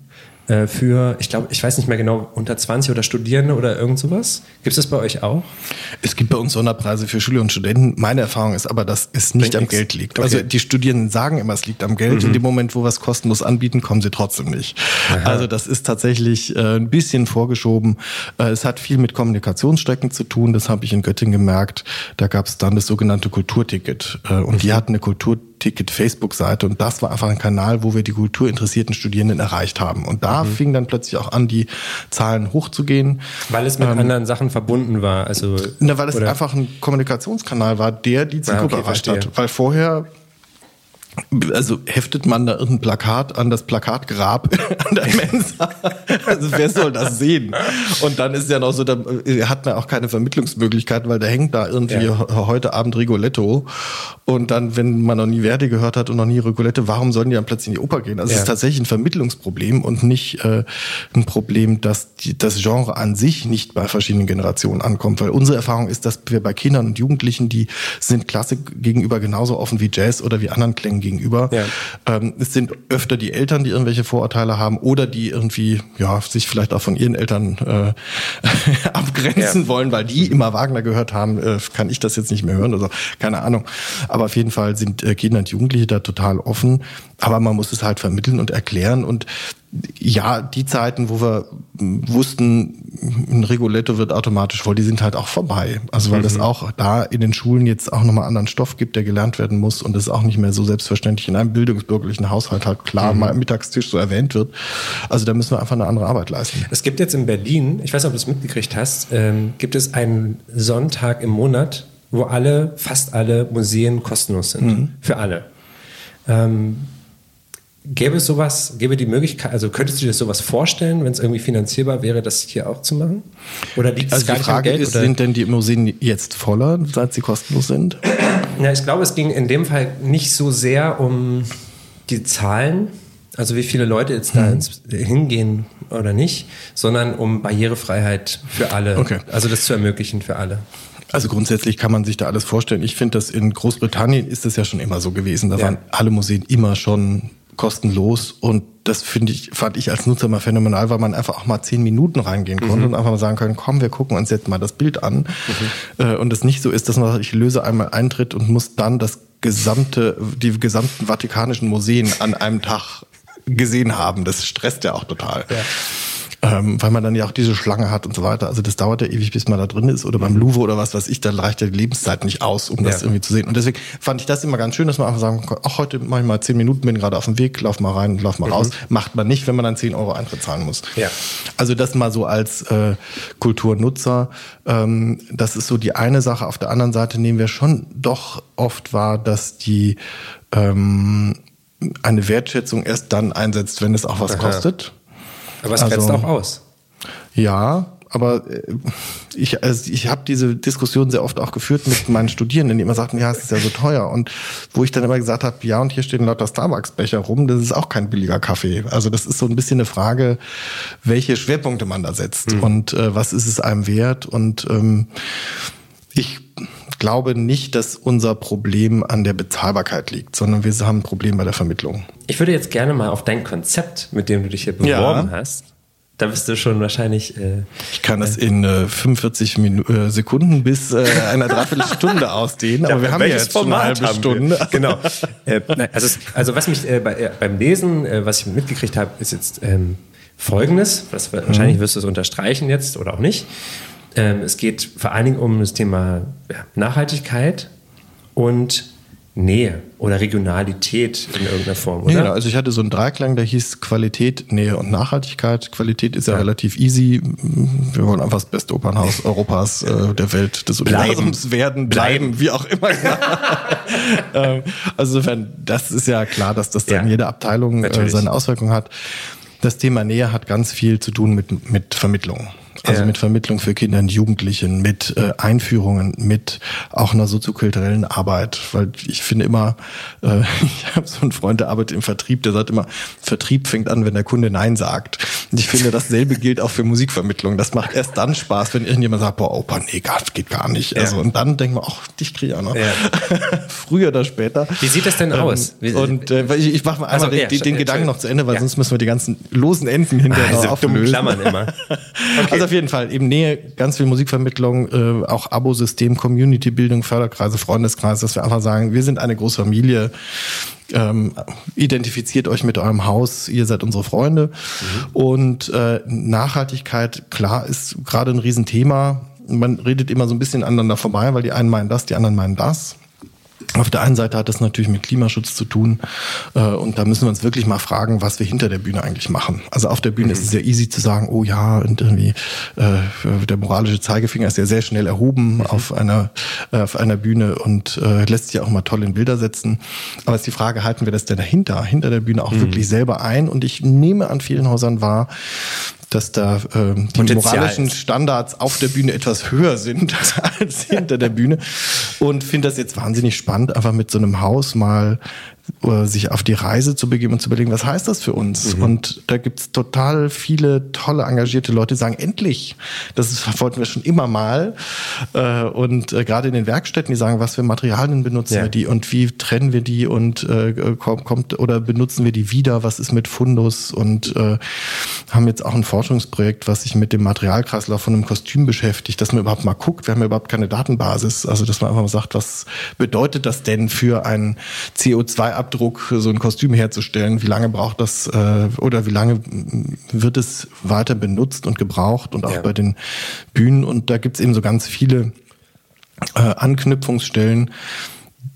äh, für, ich glaube, ich weiß nicht mehr genau, unter 20 oder Studierende oder irgend sowas. Gibt es das bei euch auch? Es gibt bei uns Sonderpreise für Schüler und Studenten. Meine Erfahrung ist aber, dass es nicht Bringt am nix. Geld liegt. Also okay. Also die Studierenden sagen immer, es liegt am Geld. Mhm. In dem Moment, wo wir es kostenlos anbieten, kommen sie trotzdem nicht. Aha. Also das ist tatsächlich äh, ein bisschen vorgeschoben. Äh, es hat viel mit Kommunikationsstrecken zu tun. Das habe ich in Göttingen gemerkt. Da gab es dann das sogenannte Kulturticket. Äh, und mhm. die hatten eine Kultur Ticket Facebook-Seite und das war einfach ein Kanal, wo wir die kulturinteressierten Studierenden erreicht haben. Und da mhm. fing dann plötzlich auch an, die Zahlen hochzugehen. Weil es mit ähm, anderen Sachen verbunden war. Also, na, weil es oder? einfach ein Kommunikationskanal war, der die Zielgruppe ah, okay, erreicht hat. Weil vorher also heftet man da irgendein Plakat an das Plakatgrab an der Mensa. Also wer soll das sehen? Und dann ist ja noch so, da hat man auch keine Vermittlungsmöglichkeit, weil da hängt da irgendwie ja. heute Abend Rigoletto. Und dann, wenn man noch nie Verdi gehört hat und noch nie Rigoletto, warum sollen die dann plötzlich in die Oper gehen? Also ja. es ist tatsächlich ein Vermittlungsproblem und nicht äh, ein Problem, dass die, das Genre an sich nicht bei verschiedenen Generationen ankommt. Weil unsere Erfahrung ist, dass wir bei Kindern und Jugendlichen, die sind Klassik gegenüber genauso offen wie Jazz oder wie anderen Klängen gegenüber. Ja. Ähm, es sind öfter die Eltern, die irgendwelche Vorurteile haben oder die irgendwie ja sich vielleicht auch von ihren Eltern äh, abgrenzen ja. wollen, weil die immer Wagner gehört haben, äh, kann ich das jetzt nicht mehr hören oder so. Keine Ahnung. Aber auf jeden Fall sind äh, Kinder und Jugendliche da total offen. Aber man muss es halt vermitteln und erklären und ja, die Zeiten, wo wir wussten, ein Rigoletto wird automatisch voll, die sind halt auch vorbei. Also weil mhm. das auch da in den Schulen jetzt auch nochmal anderen Stoff gibt, der gelernt werden muss und das auch nicht mehr so selbstverständlich in einem bildungsbürgerlichen Haushalt halt klar mhm. mal am Mittagstisch so erwähnt wird. Also da müssen wir einfach eine andere Arbeit leisten. Es gibt jetzt in Berlin, ich weiß nicht, ob du es mitgekriegt hast, ähm, gibt es einen Sonntag im Monat, wo alle, fast alle Museen kostenlos sind. Mhm. Für alle. Ähm, Gäbe es sowas, gäbe die Möglichkeit, also könntest du dir sowas vorstellen, wenn es irgendwie finanzierbar wäre, das hier auch zu machen? Oder liegt es also gar die Frage Geld? Ist, oder? sind denn die Museen jetzt voller, seit sie kostenlos sind? Ja, ich glaube, es ging in dem Fall nicht so sehr um die Zahlen, also wie viele Leute jetzt da ins, hingehen oder nicht, sondern um Barrierefreiheit für alle. Okay. Also das zu ermöglichen für alle. Also grundsätzlich kann man sich da alles vorstellen. Ich finde, dass in Großbritannien ist es ja schon immer so gewesen. Da Ja. waren alle Museen immer schon kostenlos und das finde ich, fand ich als Nutzer mal phänomenal, weil man einfach auch mal zehn Minuten reingehen konnte und einfach mal sagen können, komm, wir gucken uns jetzt mal das Bild an. Äh, Und es nicht so ist, dass man sagt, ich löse einmal Eintritt und muss dann das gesamte, die gesamten vatikanischen Museen an einem Tag gesehen haben. Das stresst ja auch total. Ähm, weil man dann ja auch diese Schlange hat und so weiter. Also das dauert ja ewig, bis man da drin ist. Oder beim Louvre oder was weiß ich, da reicht ja die Lebenszeit nicht aus, um das Ja. irgendwie zu sehen. Und deswegen fand ich das immer ganz schön, dass man einfach sagen kann, ach, heute mache ich mal zehn Minuten, bin gerade auf dem Weg, lauf mal rein, lauf mal raus. Macht man nicht, wenn man dann 10 Euro Eintritt zahlen muss. Ja. Also das mal so als äh, Kulturnutzer. Ähm, das ist so die eine Sache. Auf der anderen Seite nehmen wir schon doch oft wahr, dass die ähm, eine Wertschätzung erst dann einsetzt, wenn es auch was Aha. kostet. Aber es Also- grenzt auch aus. Ja, aber äh, ich, also ich habe diese Diskussion sehr oft auch geführt mit meinen Studierenden, die immer sagten, ja, es ist ja so teuer. Und wo ich dann immer gesagt habe, ja, und hier stehen lauter Starbucks-Becher rum, das ist auch kein billiger Kaffee. Also das ist so ein bisschen eine Frage, welche Schwerpunkte man da setzt und äh, was ist es einem wert. Und ähm, ich glaube nicht, dass unser Problem an der Bezahlbarkeit liegt, sondern wir haben ein Problem bei der Vermittlung. Ich würde jetzt gerne mal auf dein Konzept, mit dem du dich hier Ja. beworben hast. Da bist du schon wahrscheinlich. Äh, Ich kann das in äh, 45 Minu äh, Sekunden bis äh, einer Dreiviertelstunde ausdehnen, aber wir haben ja jetzt schon eine halbe? Stunde. Genau. äh, nein, also, also was mich äh, bei, äh, beim Lesen, äh, was ich mitgekriegt habe, ist jetzt ähm, Folgendes. Das, Mhm. wahrscheinlich wirst du es unterstreichen jetzt oder auch nicht. Ähm, es geht vor allen Dingen um das Thema ja, Nachhaltigkeit und Nähe oder Regionalität in irgendeiner Form, oder? Genau. Also ich hatte so einen Dreiklang, der hieß Qualität, Nähe und Nachhaltigkeit. Qualität ist ja, relativ easy. Wir wollen einfach das beste Opernhaus Europas, äh, der Welt, des Universums werden, bleiben, wie auch immer. ähm, also insofern, das ist ja klar, dass das dann Ja, in jeder Abteilung äh, seine Auswirkungen hat. Das Thema Nähe hat ganz viel zu tun mit, mit Vermittlung. Also Ja. mit Vermittlung für Kinder und Jugendlichen, mit äh, Einführungen, mit auch einer soziokulturellen Arbeit. Weil ich finde immer, äh, ich habe so einen Freund, der arbeitet im Vertrieb, der sagt immer, Vertrieb fängt an, wenn der Kunde Nein sagt. Und ich finde, dasselbe gilt auch für Musikvermittlung. Das macht erst dann Spaß, wenn irgendjemand sagt, boah, Opa, nee, gar- geht gar nicht. Also Ja. und dann denkt man, ach, dich kriege ich auch noch. Ja. Früher oder später. Wie sieht das denn aus? Wie- Ähm, und äh, ich, ich mache mal einmal Also, den, den, den Gedanken noch zu Ende, weil sonst müssen wir die ganzen losen Enden hinterher dummen auflösen. Klammern immer. Also auf jeden Fall eben Nähe, ganz viel Musikvermittlung, äh, auch Abosystem, Community-Bildung, Förderkreise, Freundeskreise, dass wir einfach sagen, wir sind eine große Familie. Ähm, identifiziert euch mit eurem Haus, ihr seid unsere Freunde. Und äh, Nachhaltigkeit, klar, ist gerade ein Riesenthema. Man redet immer so ein bisschen aneinander vorbei, weil die einen meinen das, die anderen meinen das. Auf der einen Seite hat das natürlich mit Klimaschutz zu tun äh, und da müssen wir uns wirklich mal fragen, was wir hinter der Bühne eigentlich machen. Also auf der Bühne ist es sehr easy zu sagen, oh ja, und irgendwie äh, der moralische Zeigefinger ist ja sehr schnell erhoben auf einer äh, auf einer Bühne und äh, lässt sich auch mal toll in Bilder setzen. Aber ist die Frage, halten wir das denn dahinter, hinter der Bühne auch wirklich selber ein? Und ich nehme an vielen Häusern wahr, dass da ähm, die Potenzial moralischen ist. Standards auf der Bühne etwas höher sind als hinter der Bühne. Und finde das jetzt wahnsinnig spannend, einfach mit so einem Haus mal sich auf die Reise zu begeben und zu überlegen, was heißt das für uns? Und da gibt's total viele tolle, engagierte Leute, die sagen, endlich, das ist, wollten wir schon immer mal. Äh, und äh, gerade in den Werkstätten, die sagen, was für Materialien benutzen Ja. wir die und wie trennen wir die und äh, kommt, oder benutzen wir die wieder, was ist mit Fundus und äh, haben jetzt auch ein Forschungsprojekt, was sich mit dem Materialkreislauf von einem Kostüm beschäftigt, dass man überhaupt mal guckt, wir haben ja überhaupt keine Datenbasis, also dass man einfach mal sagt, was bedeutet das denn für einen CO2-Abdruck, so ein Kostüm herzustellen, wie lange braucht das äh, oder wie lange wird es weiter benutzt und gebraucht und auch Ja. bei den Bühnen und da gibt's eben so ganz viele äh, Anknüpfungsstellen,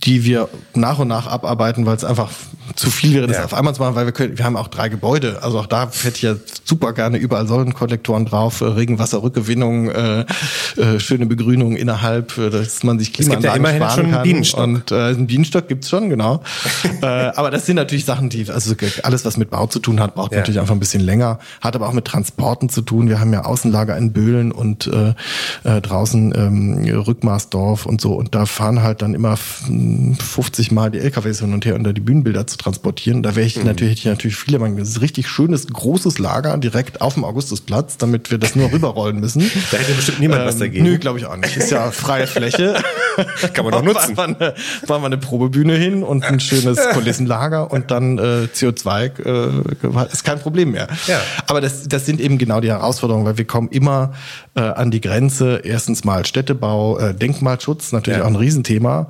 die wir nach und nach abarbeiten, weil es einfach zu viel wäre, das Ja. auf einmal zu machen, weil wir können, wir haben auch drei Gebäude. Also auch da hätte ich ja super gerne überall Säulenkollektoren drauf, äh, Regenwasserrückgewinnung, äh, äh, schöne Begrünung innerhalb, äh, dass man sich gibt ja Klimaanlagen immerhin schon einen kann. Bienenstock. Und äh, einen Bienenstock gibt's schon, genau. äh, aber das sind natürlich Sachen, die, also alles, was mit Bau zu tun hat, braucht Ja. natürlich einfach ein bisschen länger, hat aber auch mit Transporten zu tun. Wir haben ja Außenlager in Böhlen und äh, äh, draußen ähm, Rückmaßdorf und so. Und da fahren halt dann immer f- 50 Mal die LKWs hin und her unter die Bühnenbilder zu transportieren. Da wäre ich mhm. natürlich, hätte ich natürlich viele, man, das ist ein richtig schönes, großes Lager direkt auf dem Augustusplatz, damit wir das nur rüberrollen müssen. Da hätte bestimmt niemand ähm, was dagegen. Nö, glaube ich auch nicht. Ist ja freie Fläche. Kann man doch nutzen. Machen wir, eine, eine Probebühne hin und ein schönes Kulissenlager und dann äh, CO2 äh, ist kein Problem mehr. Ja. Aber das, das sind eben genau die Herausforderungen, weil wir kommen immer äh, an die Grenze. Erstens mal Städtebau, äh, Denkmalschutz, natürlich ja. auch ein Riesenthema.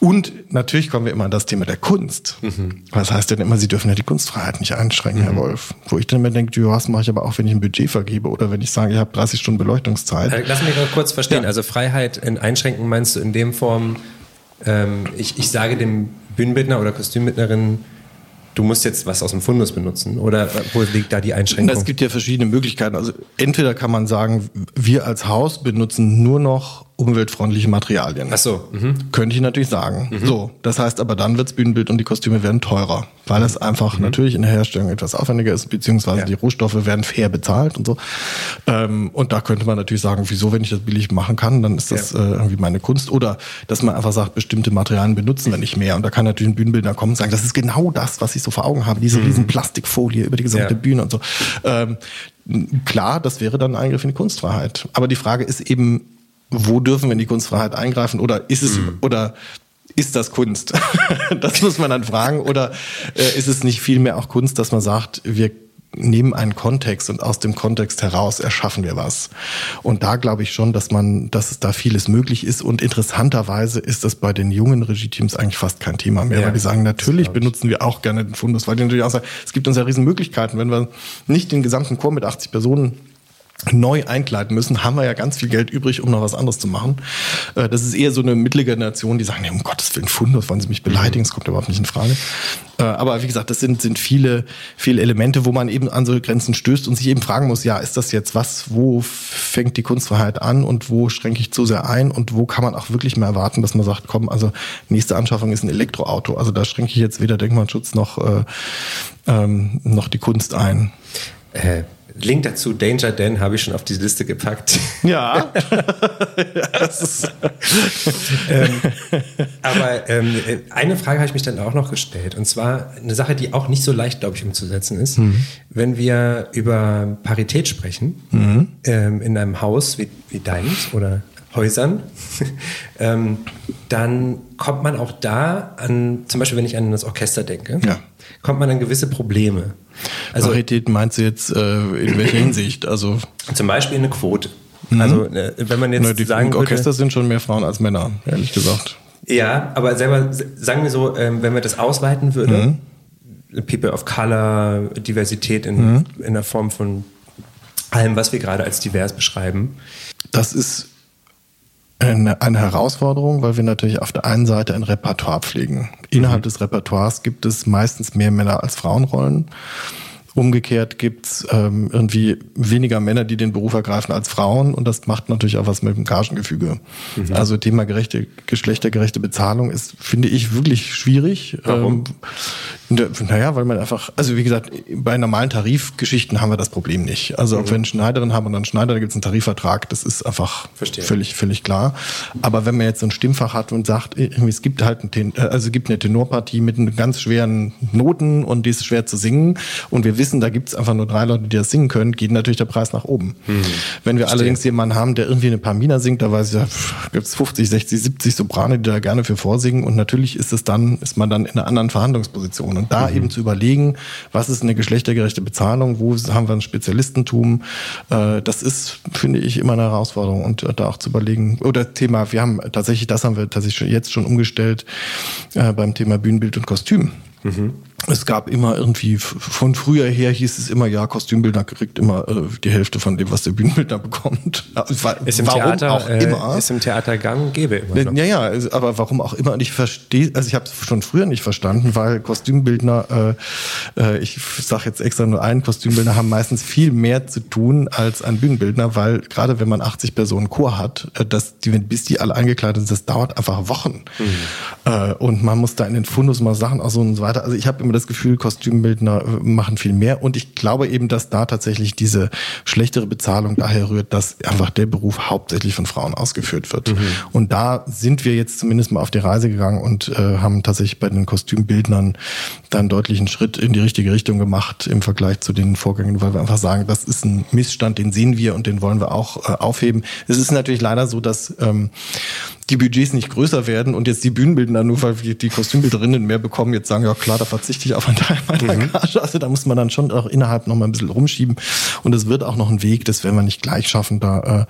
Und natürlich kommen wir immer an das Thema der Kunst. Mhm. Was heißt denn immer, Sie dürfen ja die Kunstfreiheit nicht einschränken, mhm. Herr Wolf? Wo ich dann immer denke, ja, das mache ich aber auch, wenn ich ein Budget vergebe oder wenn ich sage, ich habe 30 Stunden Beleuchtungszeit. Äh, lass mich mal kurz verstehen. Ja. Also Freiheit in Einschränken meinst du in dem Form, ähm, ich, ich sage dem Bühnenbildner oder Kostümbildnerin, du musst jetzt was aus dem Fundus benutzen? Oder wo liegt da die Einschränkung? Es gibt ja verschiedene Möglichkeiten. Also entweder kann man sagen, wir als Haus benutzen nur noch umweltfreundliche Materialien. Ach so. Mhm. Könnte ich natürlich sagen. Mhm. So, das heißt aber dann wirds Bühnenbild und die Kostüme werden teurer, weil es einfach mhm. natürlich in der Herstellung etwas aufwendiger ist, beziehungsweise ja. die Rohstoffe werden fair bezahlt und so. Ähm, und da könnte man natürlich sagen, wieso, wenn ich das billig machen kann, dann ist das ja. äh, irgendwie meine Kunst. Oder dass man einfach sagt, bestimmte Materialien benutzen wir nicht mehr. Und da kann natürlich ein Bühnenbildner kommen und sagen, das ist genau das, was ich so vor Augen habe, diese mhm. riesen Plastikfolie über die gesamte ja. Bühne und so. Ähm, klar, das wäre dann ein Eingriff in die Kunstfreiheit. Aber die Frage ist eben, wo dürfen wir in die Kunstfreiheit eingreifen oder ist es mhm. oder ist das Kunst? das muss man dann fragen. Oder äh, ist es nicht vielmehr auch Kunst, dass man sagt, wir nehmen einen Kontext und aus dem Kontext heraus erschaffen wir was. Und da glaube ich schon, dass man, dass es da vieles möglich ist. Und interessanterweise ist das bei den jungen Regieteams eigentlich fast kein Thema mehr, ja, weil die sagen, natürlich benutzen wir auch gerne den Fundus, weil die natürlich auch sagen, es gibt uns ja riesen Möglichkeiten, wenn wir nicht den gesamten Chor mit 80 Personen neu einkleiden müssen, haben wir ja ganz viel Geld übrig, um noch was anderes zu machen. Äh, das ist eher so eine mittlere Generation, die sagen, nee, um Gottes Willen, Fundus, wollen Sie mich beleidigen, das kommt überhaupt nicht in Frage. Äh, aber wie gesagt, das sind, sind viele, viele Elemente, wo man eben an so Grenzen stößt und sich eben fragen muss, ja, ist das jetzt was, wo fängt die Kunstfreiheit an und wo schränke ich zu sehr ein und wo kann man auch wirklich mehr erwarten, dass man sagt, komm, also nächste Anschaffung ist ein Elektroauto. Also da schränke ich jetzt weder Denkmalschutz noch, äh, ähm, noch die Kunst ein. Äh, Link dazu, Danger Dan, habe ich schon auf die Liste gepackt. Ja. ähm, aber ähm, eine Frage habe ich mich dann auch noch gestellt. Und zwar eine Sache, die auch nicht so leicht, glaube ich, umzusetzen ist. Mhm. Wenn wir über Parität sprechen, mhm. ähm, in einem Haus wie, wie deins oder Häusern, ähm, dann kommt man auch da an, zum Beispiel wenn ich an das Orchester denke, ja. kommt man an gewisse Probleme. Also, Parität meinst du jetzt äh, in welcher Hinsicht? Also zum Beispiel eine Quote. Mhm. Also wenn man jetzt Na, die sagen Orchester würde, sind schon mehr Frauen als Männer, ehrlich gesagt. Ja, aber selber sagen wir so, ähm, wenn wir das ausweiten würden, mhm. People of Color, Diversität in, mhm. in der Form von allem, was wir gerade als divers beschreiben. Das ist eine, eine Herausforderung, weil wir natürlich auf der einen Seite ein Repertoire pflegen. Innerhalb mhm. des Repertoires gibt es meistens mehr Männer als Frauenrollen. Umgekehrt gibt's ähm, irgendwie weniger Männer, die den Beruf ergreifen als Frauen und das macht natürlich auch was mit dem Gagengefüge. Mhm. Also Thema gerechte, geschlechtergerechte Bezahlung ist, finde ich, wirklich schwierig. Warum? Ähm, naja, weil man einfach, also wie gesagt, bei normalen Tarifgeschichten haben wir das Problem nicht. Also mhm. auch wenn Schneiderin haben und dann Schneider, da gibt es einen Tarifvertrag, das ist einfach Verstehe. völlig, völlig klar. Aber wenn man jetzt so ein Stimmfach hat und sagt, es gibt halt ein, also es gibt eine Tenorpartie mit ganz schweren Noten und die ist schwer zu singen und wir wissen, wissen, da gibt es einfach nur drei Leute, die das singen können, geht natürlich der Preis nach oben. Mhm. Wenn wir Verstehe. allerdings jemanden haben, der irgendwie eine Pamina singt, da weiß ich, ja, gibt es 50, 60, 70 Soprane, die da gerne für vorsingen und natürlich ist es dann, ist man dann in einer anderen Verhandlungsposition. Und da mhm. eben zu überlegen, was ist eine geschlechtergerechte Bezahlung, wo haben wir ein Spezialistentum, äh, das ist, finde ich, immer eine Herausforderung und da auch zu überlegen, oder Thema, wir haben tatsächlich, das haben wir tatsächlich jetzt schon umgestellt äh, beim Thema Bühnenbild und Kostüm. Mhm es gab immer irgendwie, von früher her hieß es immer, ja, Kostümbildner kriegt immer äh, die Hälfte von dem, was der Bühnenbildner bekommt. Ist im warum Theater, auch äh, immer. Ist im Theater gang gäbe immer noch. Ja, ja, aber warum auch immer. Und ich verstehe, also ich habe es schon früher nicht verstanden, weil Kostümbildner, äh, äh, ich sage jetzt extra nur einen, Kostümbildner haben meistens viel mehr zu tun als ein Bühnenbildner, weil gerade wenn man 80 Personen Chor hat, äh, dass die, bis die alle eingekleidet sind, das dauert einfach Wochen. Mhm. Äh, und man muss da in den Fundus mal Sachen aus und so weiter. Also ich habe immer das Gefühl, Kostümbildner äh, machen viel mehr. Und ich glaube eben, dass da tatsächlich diese schlechtere Bezahlung daher rührt, dass einfach der Beruf hauptsächlich von Frauen ausgeführt wird. Mhm. Und da sind wir jetzt zumindest mal auf die Reise gegangen und äh, haben tatsächlich bei den Kostümbildnern da einen deutlichen Schritt in die richtige Richtung gemacht im Vergleich zu den Vorgängen, weil wir einfach sagen, das ist ein Missstand, den sehen wir und den wollen wir auch äh, aufheben. Es ist natürlich leider so, dass ähm, die Budgets nicht größer werden und jetzt die Bühnenbildner, nur weil wir die Kostümbilderinnen mehr bekommen, jetzt sagen, ja klar, da verzichte ich auf einen Teil meiner mhm. Gage. Also da muss man dann schon auch innerhalb noch mal ein bisschen rumschieben. Und es wird auch noch ein Weg, das werden wir nicht gleich schaffen, da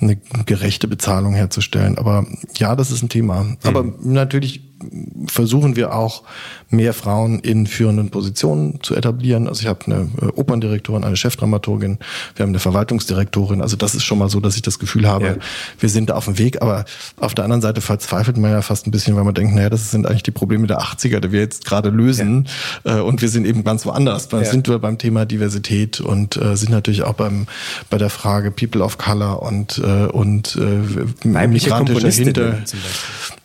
äh, eine gerechte Bezahlung herzustellen. Aber ja, das ist ein Thema. Mhm. Aber natürlich versuchen wir auch mehr Frauen in führenden Positionen zu etablieren. Also ich habe eine äh, Operndirektorin, eine Chefdramaturgin, wir haben eine Verwaltungsdirektorin. Also das ist schon mal so, dass ich das Gefühl habe, ja. wir sind da auf dem Weg. Aber auf der anderen Seite verzweifelt man ja fast ein bisschen, weil man denkt, naja, das sind eigentlich die Probleme der 80er, die wir jetzt gerade lösen. Ja. Äh, und wir sind eben ganz woanders. Da ja. sind wir beim Thema Diversität und äh, sind natürlich auch beim bei der Frage People of Color und und migrantischer Hinter.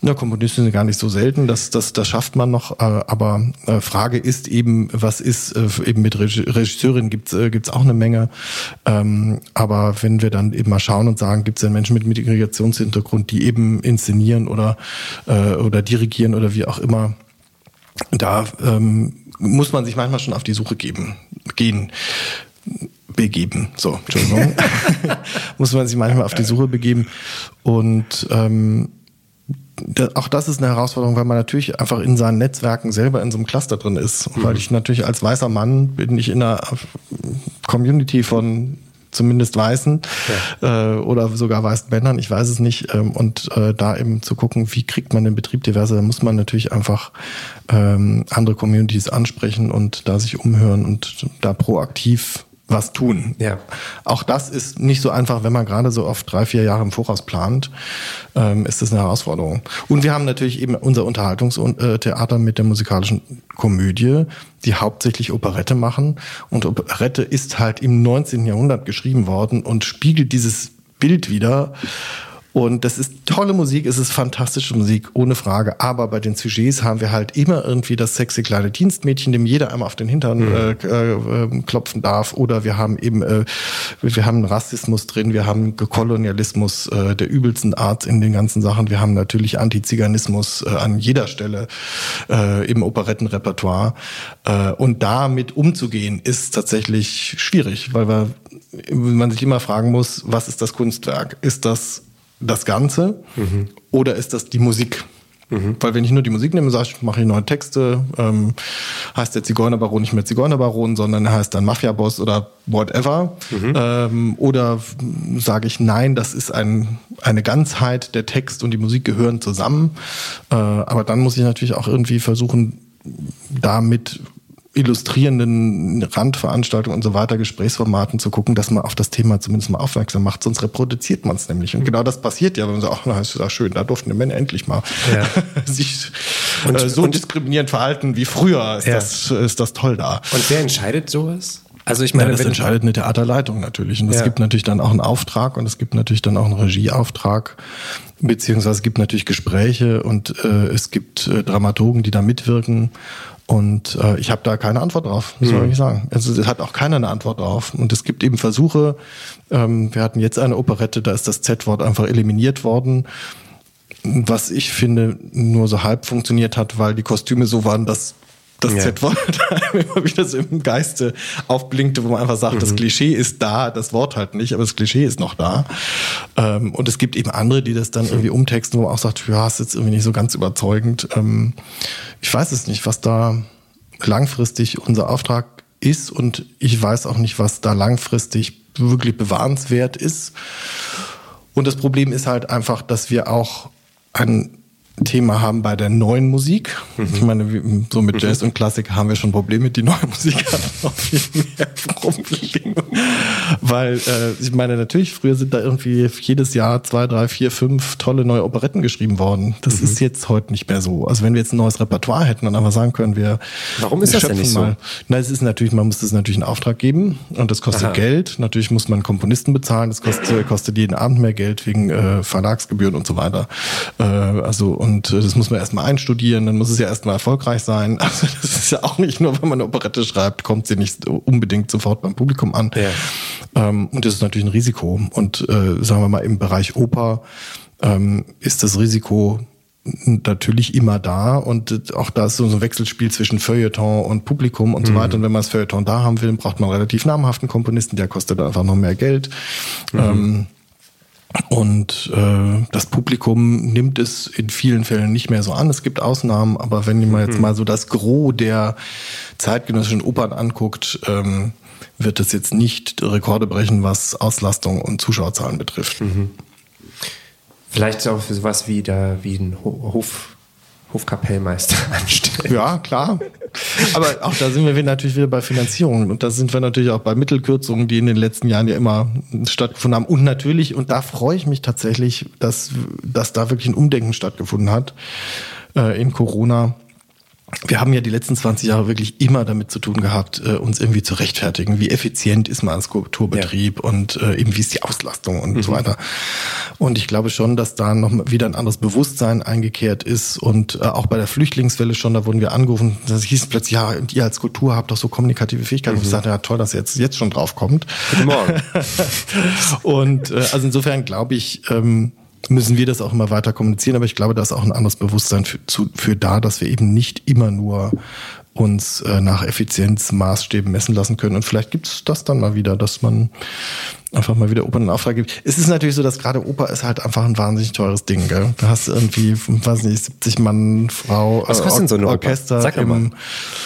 Ja, Komponisten sind gar nicht so selten. Das das das schafft man noch aber äh, Frage ist eben, was ist äh, eben mit Regisseurin gibt's äh, gibt's auch eine Menge. Ähm, aber wenn wir dann eben mal schauen und sagen, gibt es denn Menschen mit Migrationshintergrund, die eben inszenieren oder äh, oder dirigieren oder wie auch immer, da ähm, muss man sich manchmal schon auf die Suche geben, gehen begeben. So, Entschuldigung. muss man sich manchmal auf die Suche begeben. Und ähm, auch das ist eine Herausforderung, weil man natürlich einfach in seinen Netzwerken selber in so einem Cluster drin ist. Mhm. Weil ich natürlich als weißer Mann bin ich in einer Community von zumindest Weißen ja. äh, oder sogar weißen Männern, ich weiß es nicht. Ähm, und äh, da eben zu gucken, wie kriegt man den Betrieb diverser, da muss man natürlich einfach ähm, andere Communities ansprechen und da sich umhören und da proaktiv was tun. Ja. Auch das ist nicht so einfach, wenn man gerade so oft drei, vier Jahre im Voraus plant, ähm, ist das eine Herausforderung. Und wir haben natürlich eben unser Unterhaltungstheater mit der musikalischen Komödie, die hauptsächlich Operette machen. Und Operette ist halt im 19. Jahrhundert geschrieben worden und spiegelt dieses Bild wieder. Und das ist tolle Musik, es ist fantastische Musik, ohne Frage. Aber bei den Sujets haben wir halt immer irgendwie das sexy kleine Dienstmädchen, dem jeder einmal auf den Hintern mhm. äh, äh, klopfen darf. Oder wir haben eben, äh, wir haben Rassismus drin, wir haben Kolonialismus äh, der übelsten Art in den ganzen Sachen. Wir haben natürlich Antiziganismus äh, an jeder Stelle äh, im Operettenrepertoire. Äh, und damit umzugehen, ist tatsächlich schwierig, weil wir, man sich immer fragen muss, was ist das Kunstwerk? Ist das das Ganze mhm. oder ist das die Musik? Mhm. Weil wenn ich nur die Musik nehme, sage ich, mache ich neue Texte, ähm, heißt der Zigeunerbaron nicht mehr Zigeunerbaron, sondern er heißt dann Mafiaboss oder whatever. Mhm. Ähm, oder sage ich, nein, das ist ein, eine Ganzheit, der Text und die Musik gehören zusammen. Äh, aber dann muss ich natürlich auch irgendwie versuchen, damit illustrierenden Randveranstaltungen und so weiter, Gesprächsformaten zu gucken, dass man auf das Thema zumindest mal aufmerksam macht, sonst reproduziert man es nämlich. Und genau das passiert ja, wenn man sagt, ach, na, ist ja schön, da durften die Männer endlich mal ja. sich und, äh, so und, diskriminierend verhalten wie früher. Ist, ja. das, ist das toll da. Und wer entscheidet sowas? Also ich meine, ja, das entscheidet eine Theaterleitung natürlich. Und es ja. gibt natürlich dann auch einen Auftrag und es gibt natürlich dann auch einen Regieauftrag, beziehungsweise es gibt natürlich Gespräche und äh, es gibt äh, Dramaturgen, die da mitwirken. Und äh, ich habe da keine Antwort drauf, muss man mhm. sagen. Also es hat auch keiner eine Antwort drauf. Und es gibt eben Versuche, ähm, wir hatten jetzt eine Operette, da ist das Z-Wort einfach eliminiert worden. Was ich finde, nur so halb funktioniert hat, weil die Kostüme so waren, dass das ja. Z-Wort immer wieder so im Geiste aufblinkte, wo man einfach sagt, mhm. das Klischee ist da, das Wort halt nicht, aber das Klischee ist noch da. Ähm, und es gibt eben andere, die das dann irgendwie umtexten, wo man auch sagt, ja, ist jetzt irgendwie nicht so ganz überzeugend. Ähm, ich weiß es nicht, was da langfristig unser Auftrag ist und ich weiß auch nicht, was da langfristig wirklich bewahrenswert ist. Und das Problem ist halt einfach, dass wir auch ein Thema haben bei der neuen Musik. Mhm. Ich meine, so mit Jazz mhm. und Klassik haben wir schon Probleme. Die neue Musik hat noch viel mehr Probleme. Weil, äh, ich meine, natürlich, früher sind da irgendwie jedes Jahr zwei, drei, vier, fünf tolle neue Operetten geschrieben worden. Das mhm. ist jetzt heute nicht mehr so. Also wenn wir jetzt ein neues Repertoire hätten und einfach sagen können, wir Warum ist das denn nicht mal. so? Na, es ist natürlich, man muss das natürlich einen Auftrag geben und das kostet Aha. Geld. Natürlich muss man Komponisten bezahlen. Das kostet, kostet jeden Abend mehr Geld wegen äh, Verlagsgebühren und so weiter. Äh, also und äh, das muss man erstmal einstudieren, dann muss es ja erstmal erfolgreich sein. Also das ist ja auch nicht nur, wenn man eine Operette schreibt, kommt sie nicht unbedingt sofort beim Publikum an. Ja. Ähm, und das ist natürlich ein Risiko. Und äh, sagen wir mal, im Bereich Oper ähm, ist das Risiko natürlich immer da und auch da ist so ein Wechselspiel zwischen Feuilleton und Publikum und so mhm. weiter. Und wenn man das Feuilleton da haben will, braucht man relativ namhaften Komponisten, der kostet einfach noch mehr Geld. Mhm. Ähm, und äh, das Publikum nimmt es in vielen Fällen nicht mehr so an. Es gibt Ausnahmen, aber wenn man jetzt mhm. mal so das Gros der zeitgenössischen Opern anguckt, ähm, wird es jetzt nicht Rekorde brechen, was Auslastung und Zuschauerzahlen betrifft. Mhm. Vielleicht auch für sowas wie da wie ein Hof Hofkapellmeister anstellen. Ja, klar. Aber auch da sind wir natürlich wieder bei Finanzierung. Und da sind wir natürlich auch bei Mittelkürzungen, die in den letzten Jahren ja immer stattgefunden haben. Und natürlich, und da freue ich mich tatsächlich, dass, dass da wirklich ein Umdenken stattgefunden hat äh, in Corona wir haben ja die letzten 20 Jahre wirklich immer damit zu tun gehabt, äh, uns irgendwie zu rechtfertigen. Wie effizient ist man als Kulturbetrieb ja. und äh, eben wie ist die Auslastung und mhm. so weiter. Und ich glaube schon, dass da noch wieder ein anderes Bewusstsein eingekehrt ist und äh, auch bei der Flüchtlingswelle schon, da wurden wir angerufen, das hieß plötzlich, ja, und ihr als Kultur habt doch so kommunikative Fähigkeiten. Mhm. Und ich sagte, ja toll, dass ihr jetzt, jetzt schon drauf kommt. Guten Morgen. und äh, also insofern glaube ich, ähm, müssen wir das auch immer weiter kommunizieren. Aber ich glaube, da ist auch ein anderes Bewusstsein für, zu, für da, dass wir eben nicht immer nur uns äh, nach Effizienzmaßstäben messen lassen können. Und vielleicht gibt es das dann mal wieder, dass man einfach mal wieder Opern in Auftrag gibt. Es ist natürlich so, dass gerade Oper ist halt einfach ein wahnsinnig teures Ding, gell? Du hast irgendwie, weiß nicht, 70 Mann, Frau, Was kostet denn so eine Orchester. Sag mal.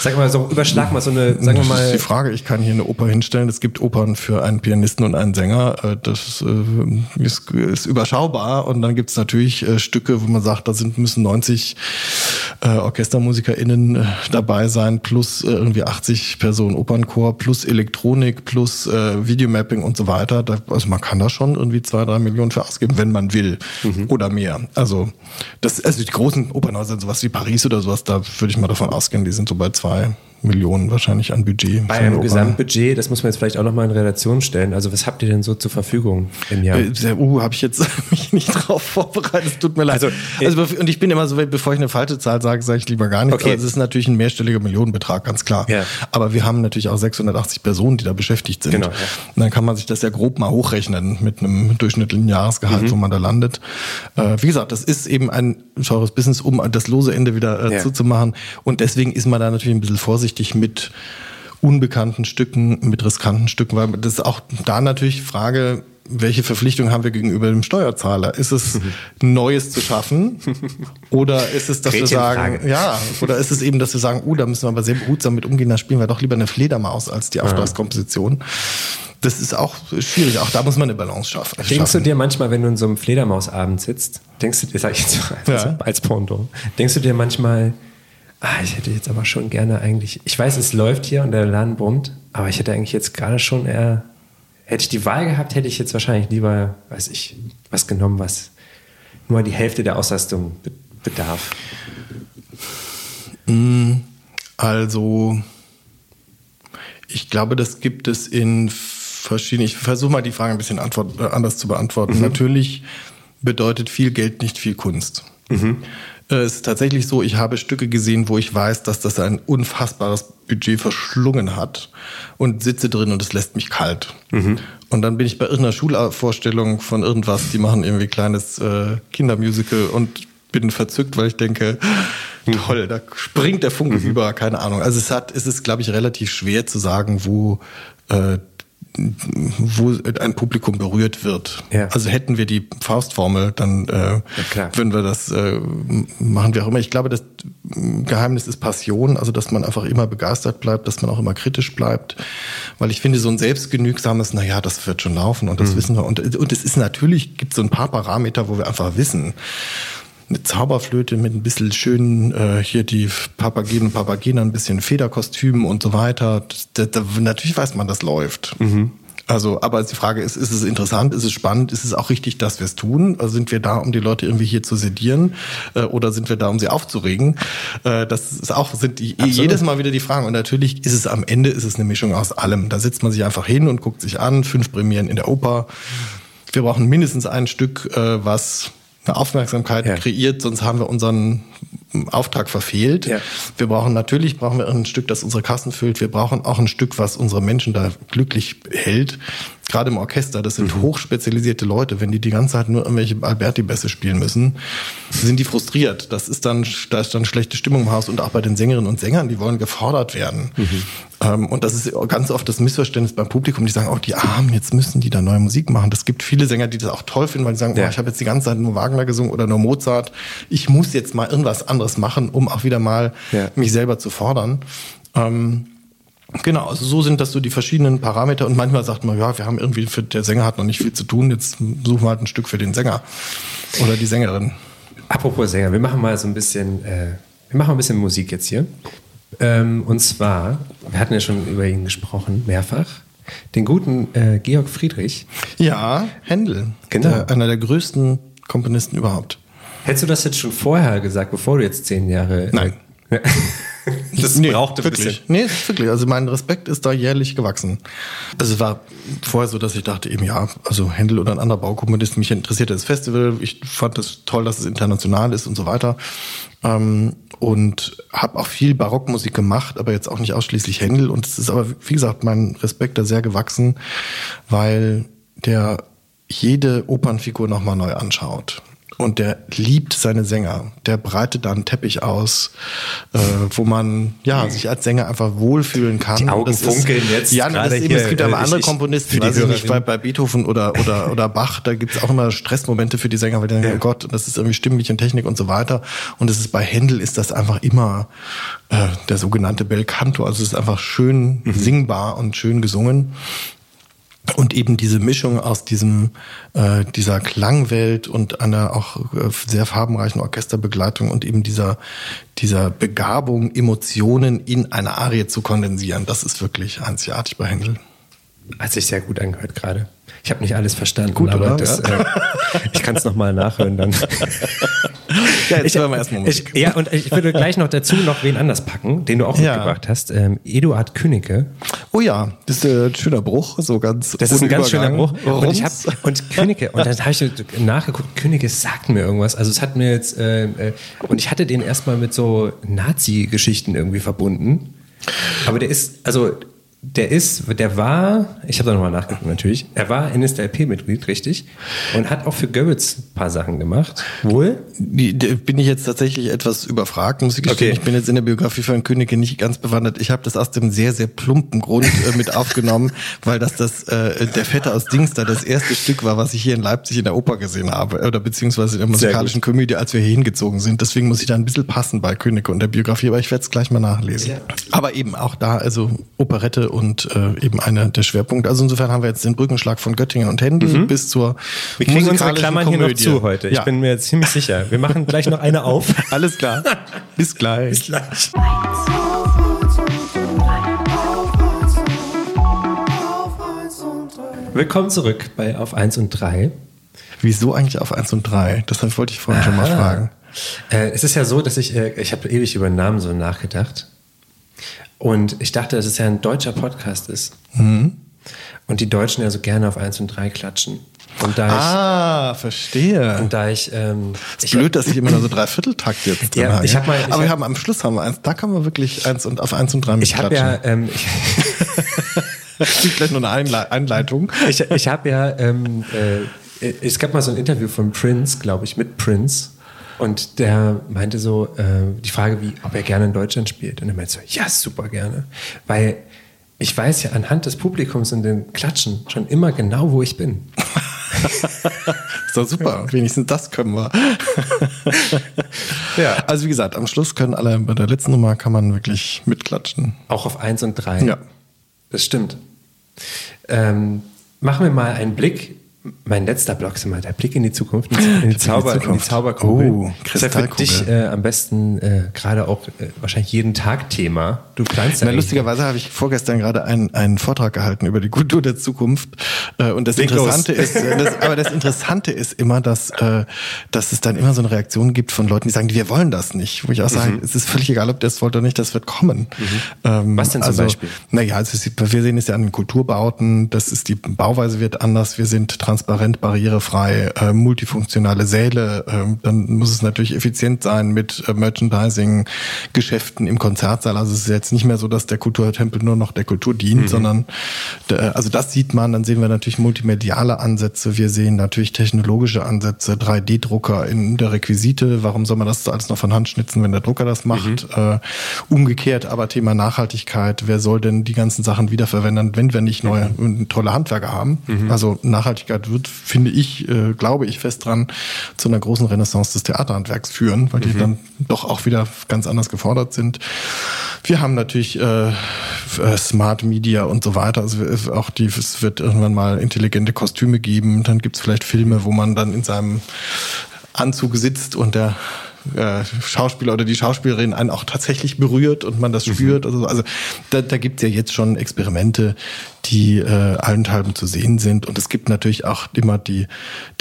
Sag mal, so überschlag mal so eine, sagen wir mal. Das ist die Frage, ich kann hier eine Oper hinstellen. Es gibt Opern für einen Pianisten und einen Sänger. Äh, das äh, ist, ist überschaubar. Und dann gibt es natürlich äh, Stücke, wo man sagt, da sind, müssen 90 OrchestermusikerInnen dabei sein, plus irgendwie 80 Personen Opernchor, plus Elektronik, plus Videomapping und so weiter da, also man kann da schon irgendwie zwei, drei Millionen für ausgeben, wenn man will. Mhm. Oder mehr. Also, das, also die großen Opernhäuser, sowas wie Paris oder sowas, da würde ich mal davon ausgehen, die sind so bei zwei Millionen wahrscheinlich an Budget. Bei einem Gesamtbudget, das muss man jetzt vielleicht auch nochmal in Relation stellen. Also was habt ihr denn so zur Verfügung im Jahr? Äh, uh, habe ich jetzt mich nicht drauf vorbereitet. Es tut mir leid. Also, also, und ich bin immer so, bevor ich eine falsche Zahl sage, sage ich lieber gar nichts. Okay. Also es ist natürlich ein mehrstelliger Millionenbetrag, ganz klar. Ja. Aber wir haben natürlich auch 680 Personen, die da beschäftigt sind. Genau, ja. Und dann kann man sich das ja grob mal hochrechnen mit einem durchschnittlichen Jahresgehalt, mhm. wo man da landet. Äh, wie gesagt, das ist eben ein teures Business, um das lose Ende wieder äh, ja. zuzumachen. Und deswegen ist man da natürlich ein bisschen vorsichtig mit unbekannten Stücken, mit riskanten Stücken, weil das ist auch da natürlich Frage, welche Verpflichtung haben wir gegenüber dem Steuerzahler? Ist es Neues zu schaffen? Oder ist es, dass wir sagen, ja, oder ist es eben, dass wir sagen, uh, da müssen wir aber sehr behutsam mit umgehen, da spielen wir doch lieber eine Fledermaus als die Auftragskomposition. Das ist auch schwierig. Auch da muss man eine Balance schaffen. Denkst du dir manchmal, wenn du in so einem Fledermausabend sitzt, denkst du dir, sag ich jetzt mal, ja. als Pendant, denkst du dir manchmal, ah, ich hätte jetzt aber schon gerne eigentlich, ich weiß, es läuft hier und der Laden brummt, aber ich hätte eigentlich jetzt gerade schon eher, hätte ich die Wahl gehabt, hätte ich jetzt wahrscheinlich lieber, weiß ich, was genommen, was nur die Hälfte der Auslastung bedarf. Mm, also, ich glaube, das gibt es in verschiedenen, ich versuche mal die Frage ein bisschen antwort, äh, anders zu beantworten. Mhm. Natürlich bedeutet viel Geld nicht viel Kunst. Mhm. Äh, es ist tatsächlich so, ich habe Stücke gesehen, wo ich weiß, dass das ein unfassbares Budget verschlungen hat und sitze drin und es lässt mich kalt. Mhm. Und dann bin ich bei irgendeiner Schulvorstellung von irgendwas, die machen irgendwie kleines äh, Kindermusical und bin verzückt, weil ich denke, mhm. toll, da springt der Funke mhm. über, keine Ahnung. Also es hat, es ist, glaube ich, relativ schwer zu sagen, wo äh, wo ein Publikum berührt wird. Ja. Also hätten wir die Faustformel, dann äh, ja, würden wir das äh, machen wir auch immer. Ich glaube, das Geheimnis ist Passion, also dass man einfach immer begeistert bleibt, dass man auch immer kritisch bleibt, weil ich finde so ein selbstgenügsames, na ja, das wird schon laufen und das mhm. wissen wir und und es ist natürlich gibt so ein paar Parameter, wo wir einfach wissen eine Zauberflöte mit ein bisschen schönen, äh, hier die Papagenen und Papagenen, ein bisschen Federkostümen und so weiter. Das, das, natürlich weiß man, das läuft. Mhm. Also, aber die Frage ist, ist es interessant, ist es spannend, ist es auch richtig, dass wir es tun? Also sind wir da, um die Leute irgendwie hier zu sedieren äh, oder sind wir da, um sie aufzuregen? Äh, das ist auch sind die, jedes Mal wieder die Fragen. Und natürlich ist es am Ende ist es eine Mischung aus allem. Da sitzt man sich einfach hin und guckt sich an, fünf Premieren in der Oper. Wir brauchen mindestens ein Stück, äh, was eine Aufmerksamkeit ja. kreiert, sonst haben wir unseren Auftrag verfehlt. Ja. Wir brauchen natürlich brauchen wir ein Stück, das unsere Kassen füllt. Wir brauchen auch ein Stück, was unsere Menschen da glücklich hält. Gerade im Orchester, das sind mhm. hochspezialisierte Leute. Wenn die die ganze Zeit nur irgendwelche Alberti-Bässe spielen müssen, sind die frustriert. Das ist dann, da ist dann schlechte Stimmung im Haus und auch bei den Sängerinnen und Sängern, die wollen gefordert werden. Mhm. Ähm, und das ist ganz oft das Missverständnis beim Publikum, die sagen, oh, die Armen, jetzt müssen die da neue Musik machen. Das gibt viele Sänger, die das auch toll finden, weil die sagen, ja. oh, ich habe jetzt die ganze Zeit nur Wagner gesungen oder nur Mozart. Ich muss jetzt mal irgendwas anderes machen, um auch wieder mal ja. mich selber zu fordern. Ähm, Genau, also so sind das so die verschiedenen Parameter und manchmal sagt man, ja, wir haben irgendwie, für, der Sänger hat noch nicht viel zu tun, jetzt suchen wir halt ein Stück für den Sänger oder die Sängerin. Apropos Sänger, wir machen mal so ein bisschen, äh, wir machen ein bisschen Musik jetzt hier. Ähm, und zwar, wir hatten ja schon über ihn gesprochen, mehrfach, den guten äh, Georg Friedrich. Ja, Händel. Genau. Der, einer der größten Komponisten überhaupt. Hättest du das jetzt schon vorher gesagt, bevor du jetzt zehn Jahre. Nein. Äh, das nee, brauchte wirklich. Bisschen. Nee, wirklich. Also mein Respekt ist da jährlich gewachsen. Also es war vorher so, dass ich dachte eben, ja, also Händel oder ein anderer Baukomponist, mich interessierte das Festival. Ich fand es toll, dass es international ist und so weiter. Ähm, und habe auch viel Barockmusik gemacht, aber jetzt auch nicht ausschließlich Händel. Und es ist aber, wie gesagt, mein Respekt da sehr gewachsen, weil der jede Opernfigur nochmal neu anschaut und der liebt seine Sänger. Der breitet da einen Teppich aus, äh, wo man ja sich als Sänger einfach wohlfühlen kann. Die Augen funkeln ist, jetzt. Ja, das ist eben, es gibt aber äh, andere ich, Komponisten, die weiß ich nicht, bei, bei Beethoven oder, oder, oder Bach, da gibt's auch immer Stressmomente für die Sänger, weil die denken, ja. oh Gott, das ist irgendwie stimmlich und Technik und so weiter. Und es ist bei Händel ist das einfach immer äh, der sogenannte Bel Canto. Also es ist einfach schön mhm. singbar und schön gesungen. Und eben diese Mischung aus diesem, äh, dieser Klangwelt und einer auch äh, sehr farbenreichen Orchesterbegleitung und eben dieser, dieser Begabung, Emotionen in eine Arie zu kondensieren, das ist wirklich einzigartig bei Händel. Hat sich sehr gut angehört gerade. Ich habe nicht alles verstanden, gut, aber das, äh, ich kann es nochmal nachhören dann. ja, jetzt ich, hören wir erstmal Musik. Ich, ja, und ich würde gleich noch dazu noch wen anders packen, den du auch ja. mitgebracht hast. Ähm, Eduard Künnecke. Oh ja, das ist ein schöner Bruch, so ganz. Das ist ein ganz schöner Bruch. Und, ich hab, und Künnecke, und dann habe ich nachgeguckt, Künnecke sagt mir irgendwas. Also es hat mir jetzt, äh, äh, und ich hatte den erstmal mit so Nazi-Geschichten irgendwie verbunden. Aber der ist, also der ist, der war, ich habe da nochmal nachgeguckt natürlich, er war NSDAP-Mitglied, richtig, und hat auch für Goebbels ein paar Sachen gemacht. Wohl? Bin ich jetzt tatsächlich etwas überfragt, muss ich gestehen. Okay. Ich bin jetzt in der Biografie von Könige nicht ganz bewandert. Ich habe das aus dem sehr, sehr plumpen Grund äh, mit aufgenommen, weil das das äh, der Vetter aus Dingster das erste Stück war, was ich hier in Leipzig in der Oper gesehen habe, oder beziehungsweise in der musikalischen Komödie, als wir hier hingezogen sind. Deswegen muss ich da ein bisschen passen bei Könige und der Biografie, aber ich werde es gleich mal nachlesen. Ja. Aber eben auch da, also Operette und äh, eben einer der Schwerpunkte. Also insofern haben wir jetzt den Brückenschlag von Göttingen und Händel mhm. bis zur Wir kriegen unsere Klammern Komödie. hier noch zu heute. Ich ja. bin mir ziemlich sicher. Wir machen gleich noch eine auf. Alles klar. Bis gleich. Bis gleich. Willkommen zurück bei Auf 1 und 3. Wieso eigentlich auf 1 und 3? Das wollte ich vorhin ah. schon mal fragen. Äh, es ist ja so, dass ich, äh, ich habe ewig über den Namen so nachgedacht. Und ich dachte, dass es ja ein deutscher Podcast ist. Mhm. Und die Deutschen ja so gerne auf 1 und 3 klatschen. Und da ah, verstehe. Und da ich. Ähm, ist ich blöd, hab, dass ich immer nur so Dreivierteltakt jetzt drin ja, habe. Ich hab mal, ich Aber wir haben am Schluss haben wir eins, da kann man wirklich eins und auf 1 und 3 mit Ich habe ja. Ähm, ich Vielleicht nur eine Einleitung. Ich, ich habe ja. Ähm, äh, es gab mal so ein Interview von Prince, glaube ich, mit Prince. Und der meinte so, äh, die Frage, wie, ob er gerne in Deutschland spielt. Und er meinte so, ja, super gerne. Weil ich weiß ja anhand des Publikums und den Klatschen schon immer genau, wo ich bin. ist doch super. Wenigstens das können wir. ja. Also wie gesagt, am Schluss können alle, bei der letzten Nummer kann man wirklich mitklatschen. Auch auf 1 und 3. Ja. Das stimmt. Ähm, machen wir mal einen Blick mein letzter Block ist immer der Blick in die Zukunft, in die, Zauber, in die, in die Zauberkugel. Oh, das ist für dich äh, am besten äh, gerade auch äh, wahrscheinlich jeden Tag Thema. Du planst ja Lustigerweise habe ich vorgestern gerade einen, einen Vortrag gehalten über die Kultur der Zukunft. Äh, und das Leg Interessante los. ist, äh, das, aber das Interessante ist immer, dass, äh, dass es dann immer so eine Reaktion gibt von Leuten, die sagen, wir wollen das nicht. Wo ich auch sage, mhm. es ist völlig egal, ob es wollt oder nicht, das wird kommen. Mhm. Ähm, Was denn zum also, Beispiel? Naja, also wir sehen es ja an den Kulturbauten, das ist die Bauweise wird anders, wir sind transparent, barrierefrei, äh, multifunktionale Säle. Äh, dann muss es natürlich effizient sein mit äh, Merchandising, Geschäften im Konzertsaal. Also es ist jetzt nicht mehr so, dass der Kulturtempel nur noch der Kultur dient, mhm. sondern der, also das sieht man. Dann sehen wir natürlich multimediale Ansätze. Wir sehen natürlich technologische Ansätze, 3D-Drucker in der Requisite. Warum soll man das alles noch von Hand schnitzen, wenn der Drucker das macht? Mhm. Äh, umgekehrt aber Thema Nachhaltigkeit. Wer soll denn die ganzen Sachen wiederverwenden, wenn wir nicht neue, mhm. tolle Handwerker haben? Mhm. Also Nachhaltigkeit wird, finde ich, äh, glaube ich fest dran, zu einer großen Renaissance des Theaterhandwerks führen, weil die mhm. dann doch auch wieder ganz anders gefordert sind. Wir haben natürlich äh, äh Smart Media und so weiter. Also auch die, es wird irgendwann mal intelligente Kostüme geben. Dann gibt es vielleicht Filme, wo man dann in seinem Anzug sitzt und der äh, Schauspieler oder die Schauspielerin einen auch tatsächlich berührt und man das mhm. spürt. Also, also da, da gibt es ja jetzt schon Experimente, die äh, allenthalben zu sehen sind. Und es gibt natürlich auch immer die,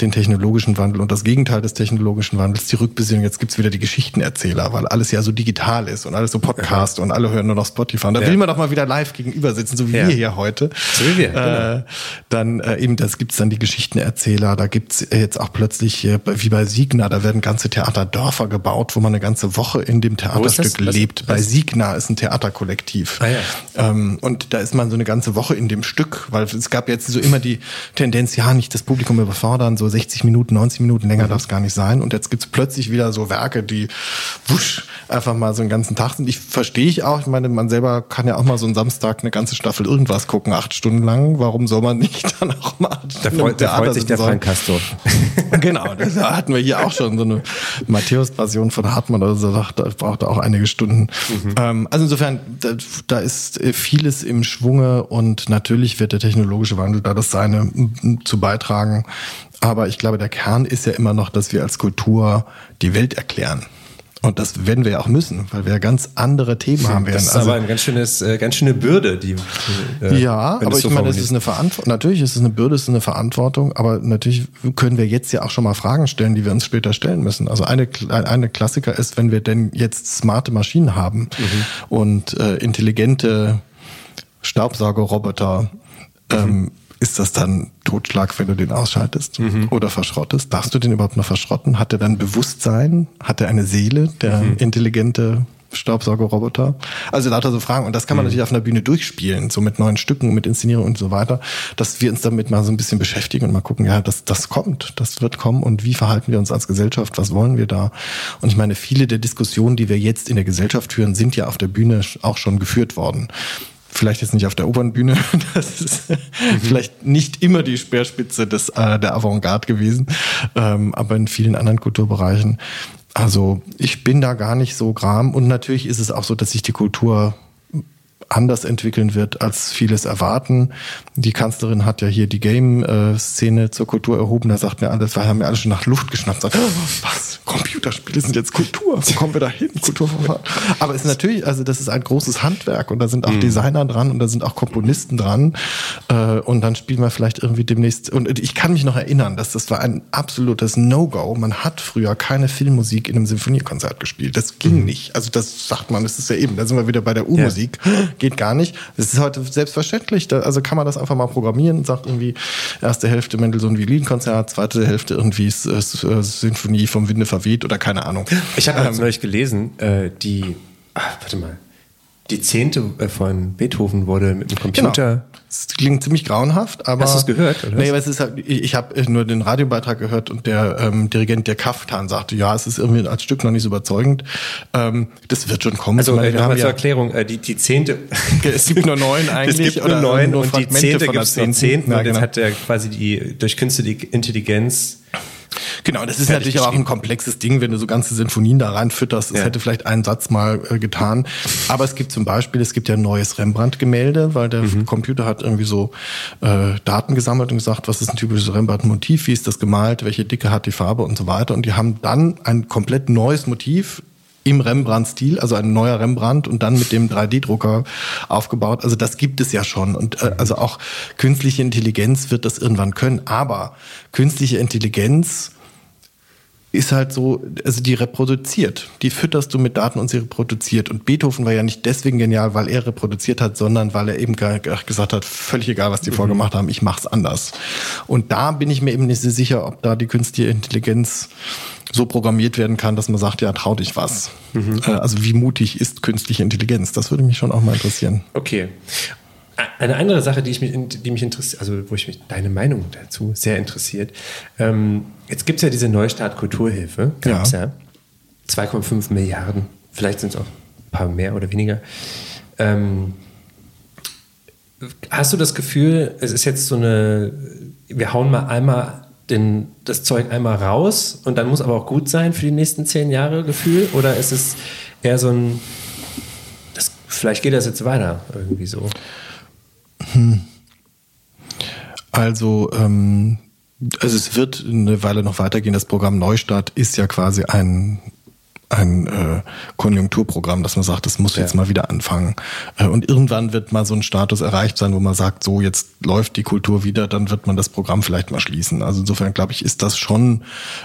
den technologischen Wandel und das Gegenteil des technologischen Wandels, die Rückbesinnung. Jetzt gibt's wieder die Geschichtenerzähler, weil alles ja so digital ist und alles so Podcast ja. und alle hören nur noch Spotify. Und da ja. will man doch mal wieder live gegenüber sitzen, so wie ja. wir hier heute. So wie wir, genau. Äh, dann äh, eben, das gibt's dann die Geschichtenerzähler. Da gibt's jetzt auch plötzlich, äh, wie bei Signa, da werden ganze Theaterdörfer gebaut, wo man eine ganze Woche in dem Theaterstück lebt. Was? Bei Signa ist ein Theaterkollektiv. Ah, ja. Ähm, und da ist man so eine ganze Woche in dem Stück, weil es gab jetzt so immer die Tendenz, ja, nicht das Publikum überfordern, so 60 Minuten, 90 Minuten länger mhm. darf es gar nicht sein. Und jetzt gibt's plötzlich wieder so Werke, die wusch, einfach mal so einen ganzen Tag sind. Ich verstehe ich auch, ich meine, man selber kann ja auch mal so einen Samstag eine ganze Staffel irgendwas gucken, acht Stunden lang. Warum soll man nicht dann auch mal da freut, da freut sich der Frank Castor. genau, da hatten wir hier auch schon so eine Matthäus-Passion von Hartmann oder so, da braucht auch einige Stunden. Mhm. Ähm, also insofern, da, da ist vieles im Schwunge und natürlich wird der technologische Wandel da das seine zu beitragen. Aber ich glaube, der Kern ist ja immer noch, dass wir als Kultur die Welt erklären. Und das werden wir ja auch müssen, weil wir ja ganz andere Themen haben werden. Das ist also, aber eine ganz, schönes, äh, ganz schöne Bürde, die. Äh, ja, aber ich so meine, es ist eine Verantwortung. Natürlich ist es eine Bürde, es ist eine Verantwortung, aber natürlich können wir jetzt ja auch schon mal Fragen stellen, die wir uns später stellen müssen. Also eine, eine Klassiker ist, wenn wir denn jetzt smarte Maschinen haben mhm. und äh, intelligente Staubsaugerroboter, mhm. ähm, ist das dann Totschlag, wenn du den ausschaltest mhm. oder verschrottest? Darfst du den überhaupt noch verschrotten? Hat er dann Bewusstsein? Hat er eine Seele, der mhm. intelligente Staubsaugerroboter? Also lauter so Fragen. Und das kann man mhm. natürlich auf einer Bühne durchspielen, so mit neuen Stücken, mit Inszenierung und so weiter, dass wir uns damit mal so ein bisschen beschäftigen und mal gucken, ja, das, das kommt, das wird kommen und wie verhalten wir uns als Gesellschaft, was wollen wir da? Und ich meine, viele der Diskussionen, die wir jetzt in der Gesellschaft führen, sind ja auf der Bühne auch schon geführt worden vielleicht jetzt nicht auf der Opernbühne, das ist mhm. vielleicht nicht immer die Speerspitze des, äh, der Avantgarde gewesen, ähm, aber in vielen anderen Kulturbereichen. Also ich bin da gar nicht so gram und natürlich ist es auch so, dass sich die Kultur anders entwickeln wird, als vieles erwarten. Die Kanzlerin hat ja hier die Game-Szene zur Kultur erhoben. Da sagt mir alles, wir haben ja alle schon nach Luft geschnappt. Sagt, was? Computerspiele sind jetzt Kultur. Wo kommen wir da hin? Kulturverfahren. Aber es ist natürlich, also das ist ein großes Handwerk und da sind auch mhm. Designer dran und da sind auch Komponisten dran. Äh, und dann spielen wir vielleicht irgendwie demnächst. Und ich kann mich noch erinnern, dass das war ein absolutes No-Go. Man hat früher keine Filmmusik in einem Sinfoniekonzert gespielt. Das ging mhm. nicht. Also das sagt man, das ist ja eben, da sind wir wieder bei der U-Musik. Ja geht gar nicht. Das ist heute selbstverständlich. Also kann man das einfach mal programmieren und sagt irgendwie erste Hälfte Mendelssohn Violinkonzert, zweite Hälfte irgendwie S S Sinfonie vom Winde verweht oder keine Ahnung. Ich habe ähm, neulich gelesen, äh, die, ach, warte mal, die zehnte äh, von Beethoven wurde mit dem Computer. Genau. Das klingt ziemlich grauenhaft, aber. Hast du es gehört? Oder? Nee, aber es ist halt, ich, ich habe nur den Radiobeitrag gehört und der ähm, Dirigent der Kaftan sagte, ja, es ist irgendwie als Stück noch nicht so überzeugend. Ähm, das wird schon kommen. Also meine, haben zur ja, Erklärung, äh, die, die zehnte. es gibt nur neun eigentlich. Es gibt nur neun und die zehnte gibt es nur zehnten. Ja, und jetzt genau. hat er quasi die durch künstliche Intelligenz Genau, das ist natürlich aber auch ein komplexes Ding, wenn du so ganze Sinfonien da reinfütterst. Das ja. hätte vielleicht einen Satz mal äh, getan. Aber es gibt zum Beispiel, es gibt ja ein neues Rembrandt-Gemälde, weil der mhm. Computer hat irgendwie so äh, Daten gesammelt und gesagt, was ist ein typisches Rembrandt-Motiv, wie ist das gemalt, welche Dicke hat die Farbe und so weiter. Und die haben dann ein komplett neues Motiv im Rembrandt-Stil, also ein neuer Rembrandt und dann mit dem 3D-Drucker aufgebaut. Also das gibt es ja schon. Und äh, also auch künstliche Intelligenz wird das irgendwann können. Aber künstliche Intelligenz ist halt so, also die reproduziert. Die fütterst du mit Daten und sie reproduziert. Und Beethoven war ja nicht deswegen genial, weil er reproduziert hat, sondern weil er eben gesagt hat, völlig egal, was die mhm. vorgemacht haben, ich mach's anders. Und da bin ich mir eben nicht so sicher, ob da die künstliche Intelligenz so programmiert werden kann, dass man sagt, ja, trau dich was. Mhm. Äh, also wie mutig ist künstliche Intelligenz? Das würde mich schon auch mal interessieren. Okay. Eine andere Sache, die, ich mich, die mich interessiert, also wo ich mich deine Meinung dazu sehr interessiert. Ähm, jetzt gibt es ja diese Neustart Kulturhilfe, gab's ja. ja 2,5 Milliarden, vielleicht sind es auch ein paar mehr oder weniger. Ähm, hast du das Gefühl, es ist jetzt so eine, wir hauen mal einmal den, das Zeug einmal raus und dann muss aber auch gut sein für die nächsten zehn Jahre Gefühl? Oder ist es eher so ein, das, vielleicht geht das jetzt weiter irgendwie so? Hm. Also, ähm, also es wird eine Weile noch weitergehen. Das Programm Neustart ist ja quasi ein ein äh, Konjunkturprogramm, dass man sagt, das muss ja. jetzt mal wieder anfangen. Äh, und irgendwann wird mal so ein Status erreicht sein, wo man sagt, so jetzt läuft die Kultur wieder, dann wird man das Programm vielleicht mal schließen. Also insofern glaube ich, ist das schon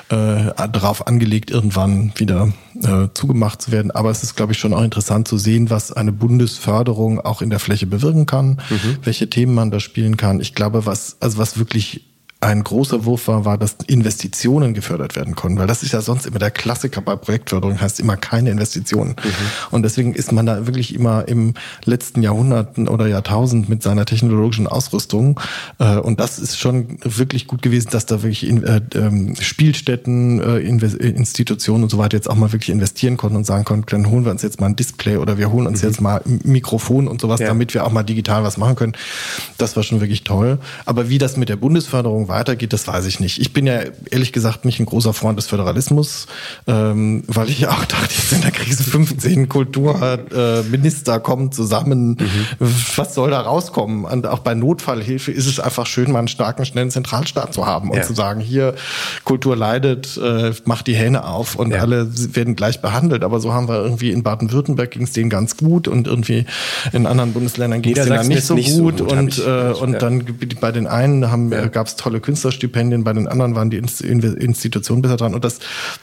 äh, darauf angelegt, irgendwann wieder äh, zugemacht zu werden. Aber es ist, glaube ich, schon auch interessant zu sehen, was eine Bundesförderung auch in der Fläche bewirken kann, mhm. welche Themen man da spielen kann. Ich glaube, was, also was wirklich ein großer Wurf war, war, dass Investitionen gefördert werden konnten, weil das ist ja sonst immer der Klassiker bei Projektförderung, heißt immer keine Investitionen. Mhm. Und deswegen ist man da wirklich immer im letzten Jahrhunderten oder Jahrtausend mit seiner technologischen Ausrüstung. Äh, und das ist schon wirklich gut gewesen, dass da wirklich äh, ähm, Spielstätten, äh, Institutionen und so weiter jetzt auch mal wirklich investieren konnten und sagen konnten, dann holen wir uns jetzt mal ein Display oder wir holen uns mhm. jetzt mal ein Mikrofon und sowas, ja. damit wir auch mal digital was machen können. Das war schon wirklich toll. Aber wie das mit der Bundesförderung weitergeht, das weiß ich nicht. Ich bin ja ehrlich gesagt nicht ein großer Freund des Föderalismus, ähm, weil ich auch dachte, jetzt in der Krise 15 Kulturminister äh, kommen zusammen. Mhm. Was soll da rauskommen? Und auch bei Notfallhilfe ist es einfach schön, mal einen starken, schnellen Zentralstaat zu haben und ja. zu sagen, hier Kultur leidet, äh, macht die Hähne auf und ja. alle werden gleich behandelt. Aber so haben wir irgendwie in Baden-Württemberg ging es denen ganz gut und irgendwie in anderen Bundesländern ging es denen dann nicht so, nicht gut. so gut. Und, äh, und ja. dann bei den einen haben gab es tolle Künstlerstipendien, bei den anderen waren die Institutionen besser dran. Und das,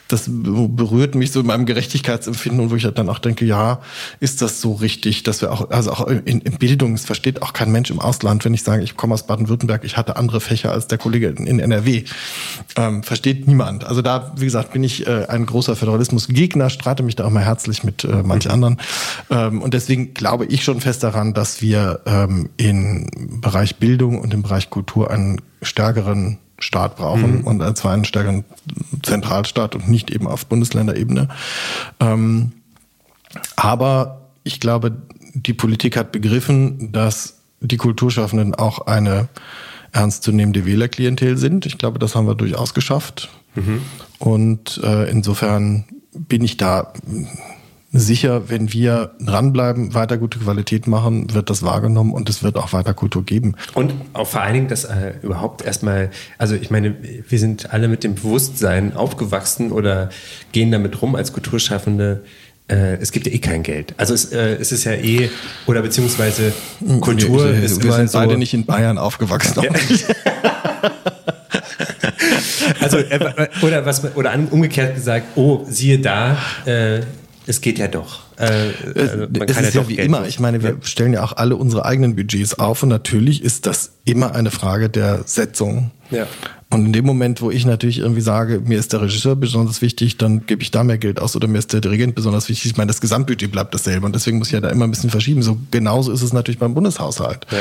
das berührt mich so in meinem Gerechtigkeitsempfinden, wo ich dann auch denke, ja, ist das so richtig, dass wir auch, also auch in, in Bildung, es versteht auch kein Mensch im Ausland, wenn ich sage, ich komme aus Baden-Württemberg, ich hatte andere Fächer als der Kollege in, NRW. Ähm, versteht niemand. Also da, wie gesagt, bin ich äh, ein großer Föderalismusgegner, streite mich da auch mal herzlich mit äh, manch anderen. Ähm, und deswegen glaube ich schon fest daran, dass wir ähm, im Bereich Bildung und im Bereich Kultur einen stärkeren Staat brauchen mhm. und zwar einen stärkeren Zentralstaat und nicht eben auf Bundesländerebene. Ähm, aber ich glaube, die Politik hat begriffen, dass die Kulturschaffenden auch eine ernstzunehmende Wählerklientel sind. Ich glaube, das haben wir durchaus geschafft. Mhm. Und äh, insofern bin ich da sicher, wenn wir dranbleiben, weiter gute Qualität machen, wird das wahrgenommen und es wird auch weiter Kultur geben. Und auch vor allen Dingen, dass äh, überhaupt erstmal, also ich meine, wir sind alle mit dem Bewusstsein aufgewachsen oder gehen damit rum als Kulturschaffende. Äh, es gibt ja eh kein Geld. Also es, äh, es ist ja eh, oder beziehungsweise Kultur wir, wir, ist wir sind beide nicht in Bayern aufgewachsen. Ja. also äh, oder was oder umgekehrt gesagt, oh siehe da, äh, es geht ja doch. Äh, äh man es kann ist ja, ja wie Geld immer. Ich meine, wir stellen ja auch alle unsere eigenen Budgets auf und natürlich ist das immer eine Frage der Setzung. Ja. Und in dem Moment, wo ich natürlich irgendwie sage, mir ist der Regisseur besonders wichtig, dann gebe ich da mehr Geld aus oder mir ist der Dirigent besonders wichtig. Ich meine, das Gesamtbudget bleibt dasselbe und deswegen muss ich ja da immer ein bisschen verschieben. So genauso ist es natürlich beim Bundeshaushalt. Ja.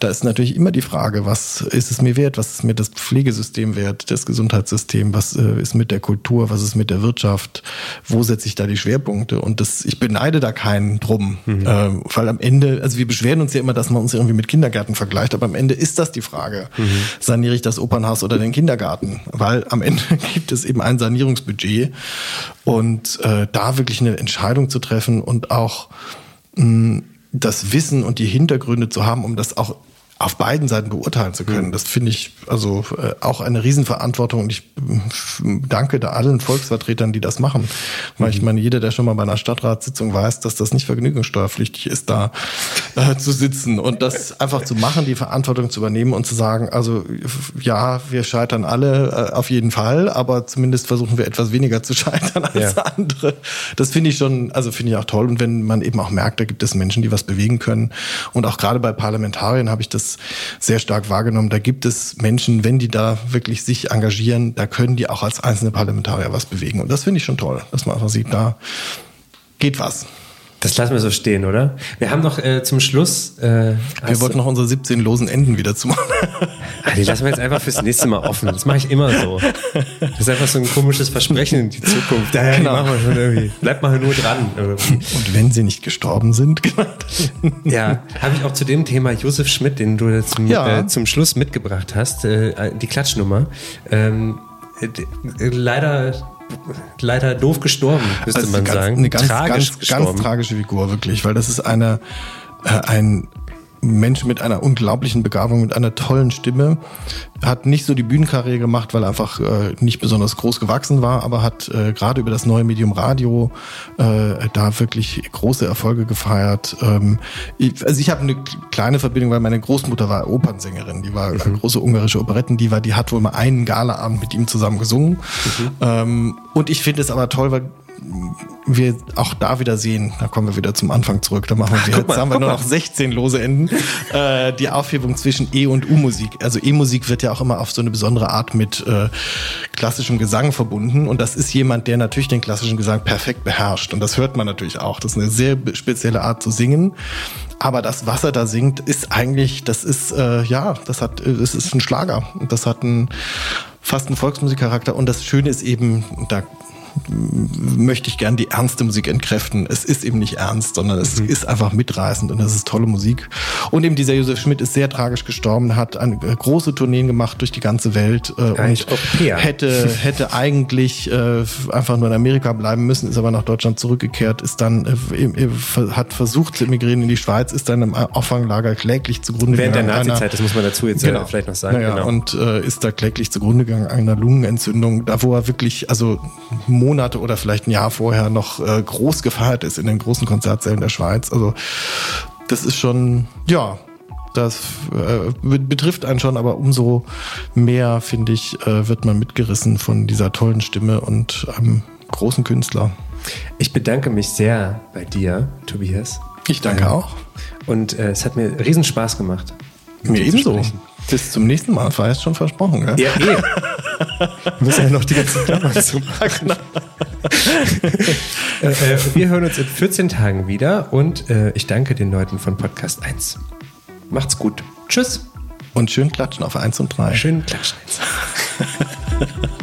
Da ist natürlich immer die Frage, was ist es mir wert, was ist mir das Pflegesystem wert, das Gesundheitssystem, was äh, ist mit der Kultur, was ist mit der Wirtschaft, wo setze ich da die Schwerpunkte? Und das, ich beneide da keinen drum, mhm. äh, weil am Ende, also wir beschweren uns ja immer, dass man uns irgendwie mit Kindergärten vergleicht, aber am Ende ist das die Frage. Mhm. Saniere ich das Opernhaus oder den den Kindergarten, weil am Ende gibt es eben ein Sanierungsbudget. Und äh, da wirklich eine Entscheidung zu treffen und auch mh, das Wissen und die Hintergründe zu haben, um das auch auf beiden Seiten beurteilen zu können. Mhm. Das finde ich also äh, auch eine Riesenverantwortung und ich danke da allen Volksvertretern, die das machen. Weil ich mhm. meine, jeder, der schon mal bei einer Stadtratssitzung weiß, dass das nicht vergnügungssteuerpflichtig ist, da äh, zu sitzen und das einfach zu machen, die Verantwortung zu übernehmen und zu sagen, also ja, wir scheitern alle äh, auf jeden Fall, aber zumindest versuchen wir etwas weniger zu scheitern als ja. andere. Das finde ich schon, also finde ich auch toll. Und wenn man eben auch merkt, da gibt es Menschen, die was bewegen können. Und auch gerade bei Parlamentariern habe ich das sehr stark wahrgenommen. Da gibt es Menschen, wenn die da wirklich sich engagieren, da können die auch als einzelne Parlamentarier was bewegen. Und das finde ich schon toll, dass man einfach sieht, da geht was. Das lassen wir so stehen, oder? Wir haben noch äh, zum Schluss. Äh, wir wollten noch unsere 17 losen Enden wieder zumachen. Ah, die lassen wir jetzt einfach fürs nächste Mal offen. Das mache ich immer so. Das ist einfach so ein komisches Versprechen in die Zukunft. Ja, genau. machen wir schon irgendwie. Bleibt mal nur dran. Irgendwie. Und wenn sie nicht gestorben sind, genau. Ja, habe ich auch zu dem Thema Josef Schmidt, den du zum, ja. äh, zum Schluss mitgebracht hast, äh, die Klatschnummer. Ähm, äh, leider leider doof gestorben, müsste also man ganz, sagen. Eine ganz, Tragisch ganz, gestorben. ganz tragische Figur, wirklich, weil das ist eine, äh, ein Mensch mit einer unglaublichen Begabung, mit einer tollen Stimme. Hat nicht so die Bühnenkarriere gemacht, weil er einfach äh, nicht besonders groß gewachsen war, aber hat äh, gerade über das neue Medium Radio äh, da wirklich große Erfolge gefeiert. Ähm, ich, also ich habe eine kleine Verbindung, weil meine Großmutter war Opernsängerin, die war mhm. große ungarische Operettendiva, die hat wohl mal einen Galaabend mit ihm zusammen gesungen. Mhm. Ähm, und ich finde es aber toll, weil wir auch da wieder sehen, da kommen wir wieder zum Anfang zurück, da machen wir jetzt mal, haben wir nur noch 16 lose Enden, äh, die Aufhebung zwischen E- und U-Musik. Also E-Musik wird ja auch immer auf so eine besondere Art mit äh, klassischem Gesang verbunden und das ist jemand, der natürlich den klassischen Gesang perfekt beherrscht und das hört man natürlich auch. Das ist eine sehr spezielle Art zu singen. Aber das, was er da singt, ist eigentlich, das ist, äh, ja, das hat, das ist ein Schlager. Das hat ein, fast einen Volksmusikcharakter. Und das Schöne ist eben, da möchte ich gern die ernste Musik entkräften. Es ist eben nicht ernst, sondern es mhm. ist einfach mitreißend und es ist tolle Musik. Und eben dieser Josef Schmidt ist sehr tragisch gestorben, hat eine äh, große Tourneen gemacht durch die ganze Welt äh, und hätte, hätte eigentlich äh, einfach nur in Amerika bleiben müssen, ist aber nach Deutschland zurückgekehrt, ist dann, äh, hat versucht zu emigrieren in die Schweiz, ist dann im Auffanglager kläglich zugrunde Während gegangen. Während der Nazi-Zeit, das muss man dazu jetzt genau. vielleicht noch sagen. Naja, genau. Und äh, ist da kläglich zugrunde gegangen, einer Lungenentzündung, da wo er wirklich, also Monate oder vielleicht ein Jahr vorher noch äh, groß gefeiert ist in den großen Konzertsälen der Schweiz. Also das ist schon, ja, das äh, betrifft einen schon, aber umso mehr, finde ich, äh, wird man mitgerissen von dieser tollen Stimme und einem großen Künstler. Ich bedanke mich sehr bei dir, Tobias. Ich danke ähm, auch. Und äh, es hat mir riesen Spaß gemacht. Mir ebenso. Bis zum nächsten Mal, das war jetzt schon versprochen, gell? Ja, eh. Muss ja noch die ganzen Klammern zumachen. Genau. äh, äh, wir hören uns in 14 Tagen wieder und äh, ich danke den Leuten von Podcast 1. Macht's gut. Tschüss. Und schön klatschen auf 1 und 3. Schön klatschen. auf 1 und 3.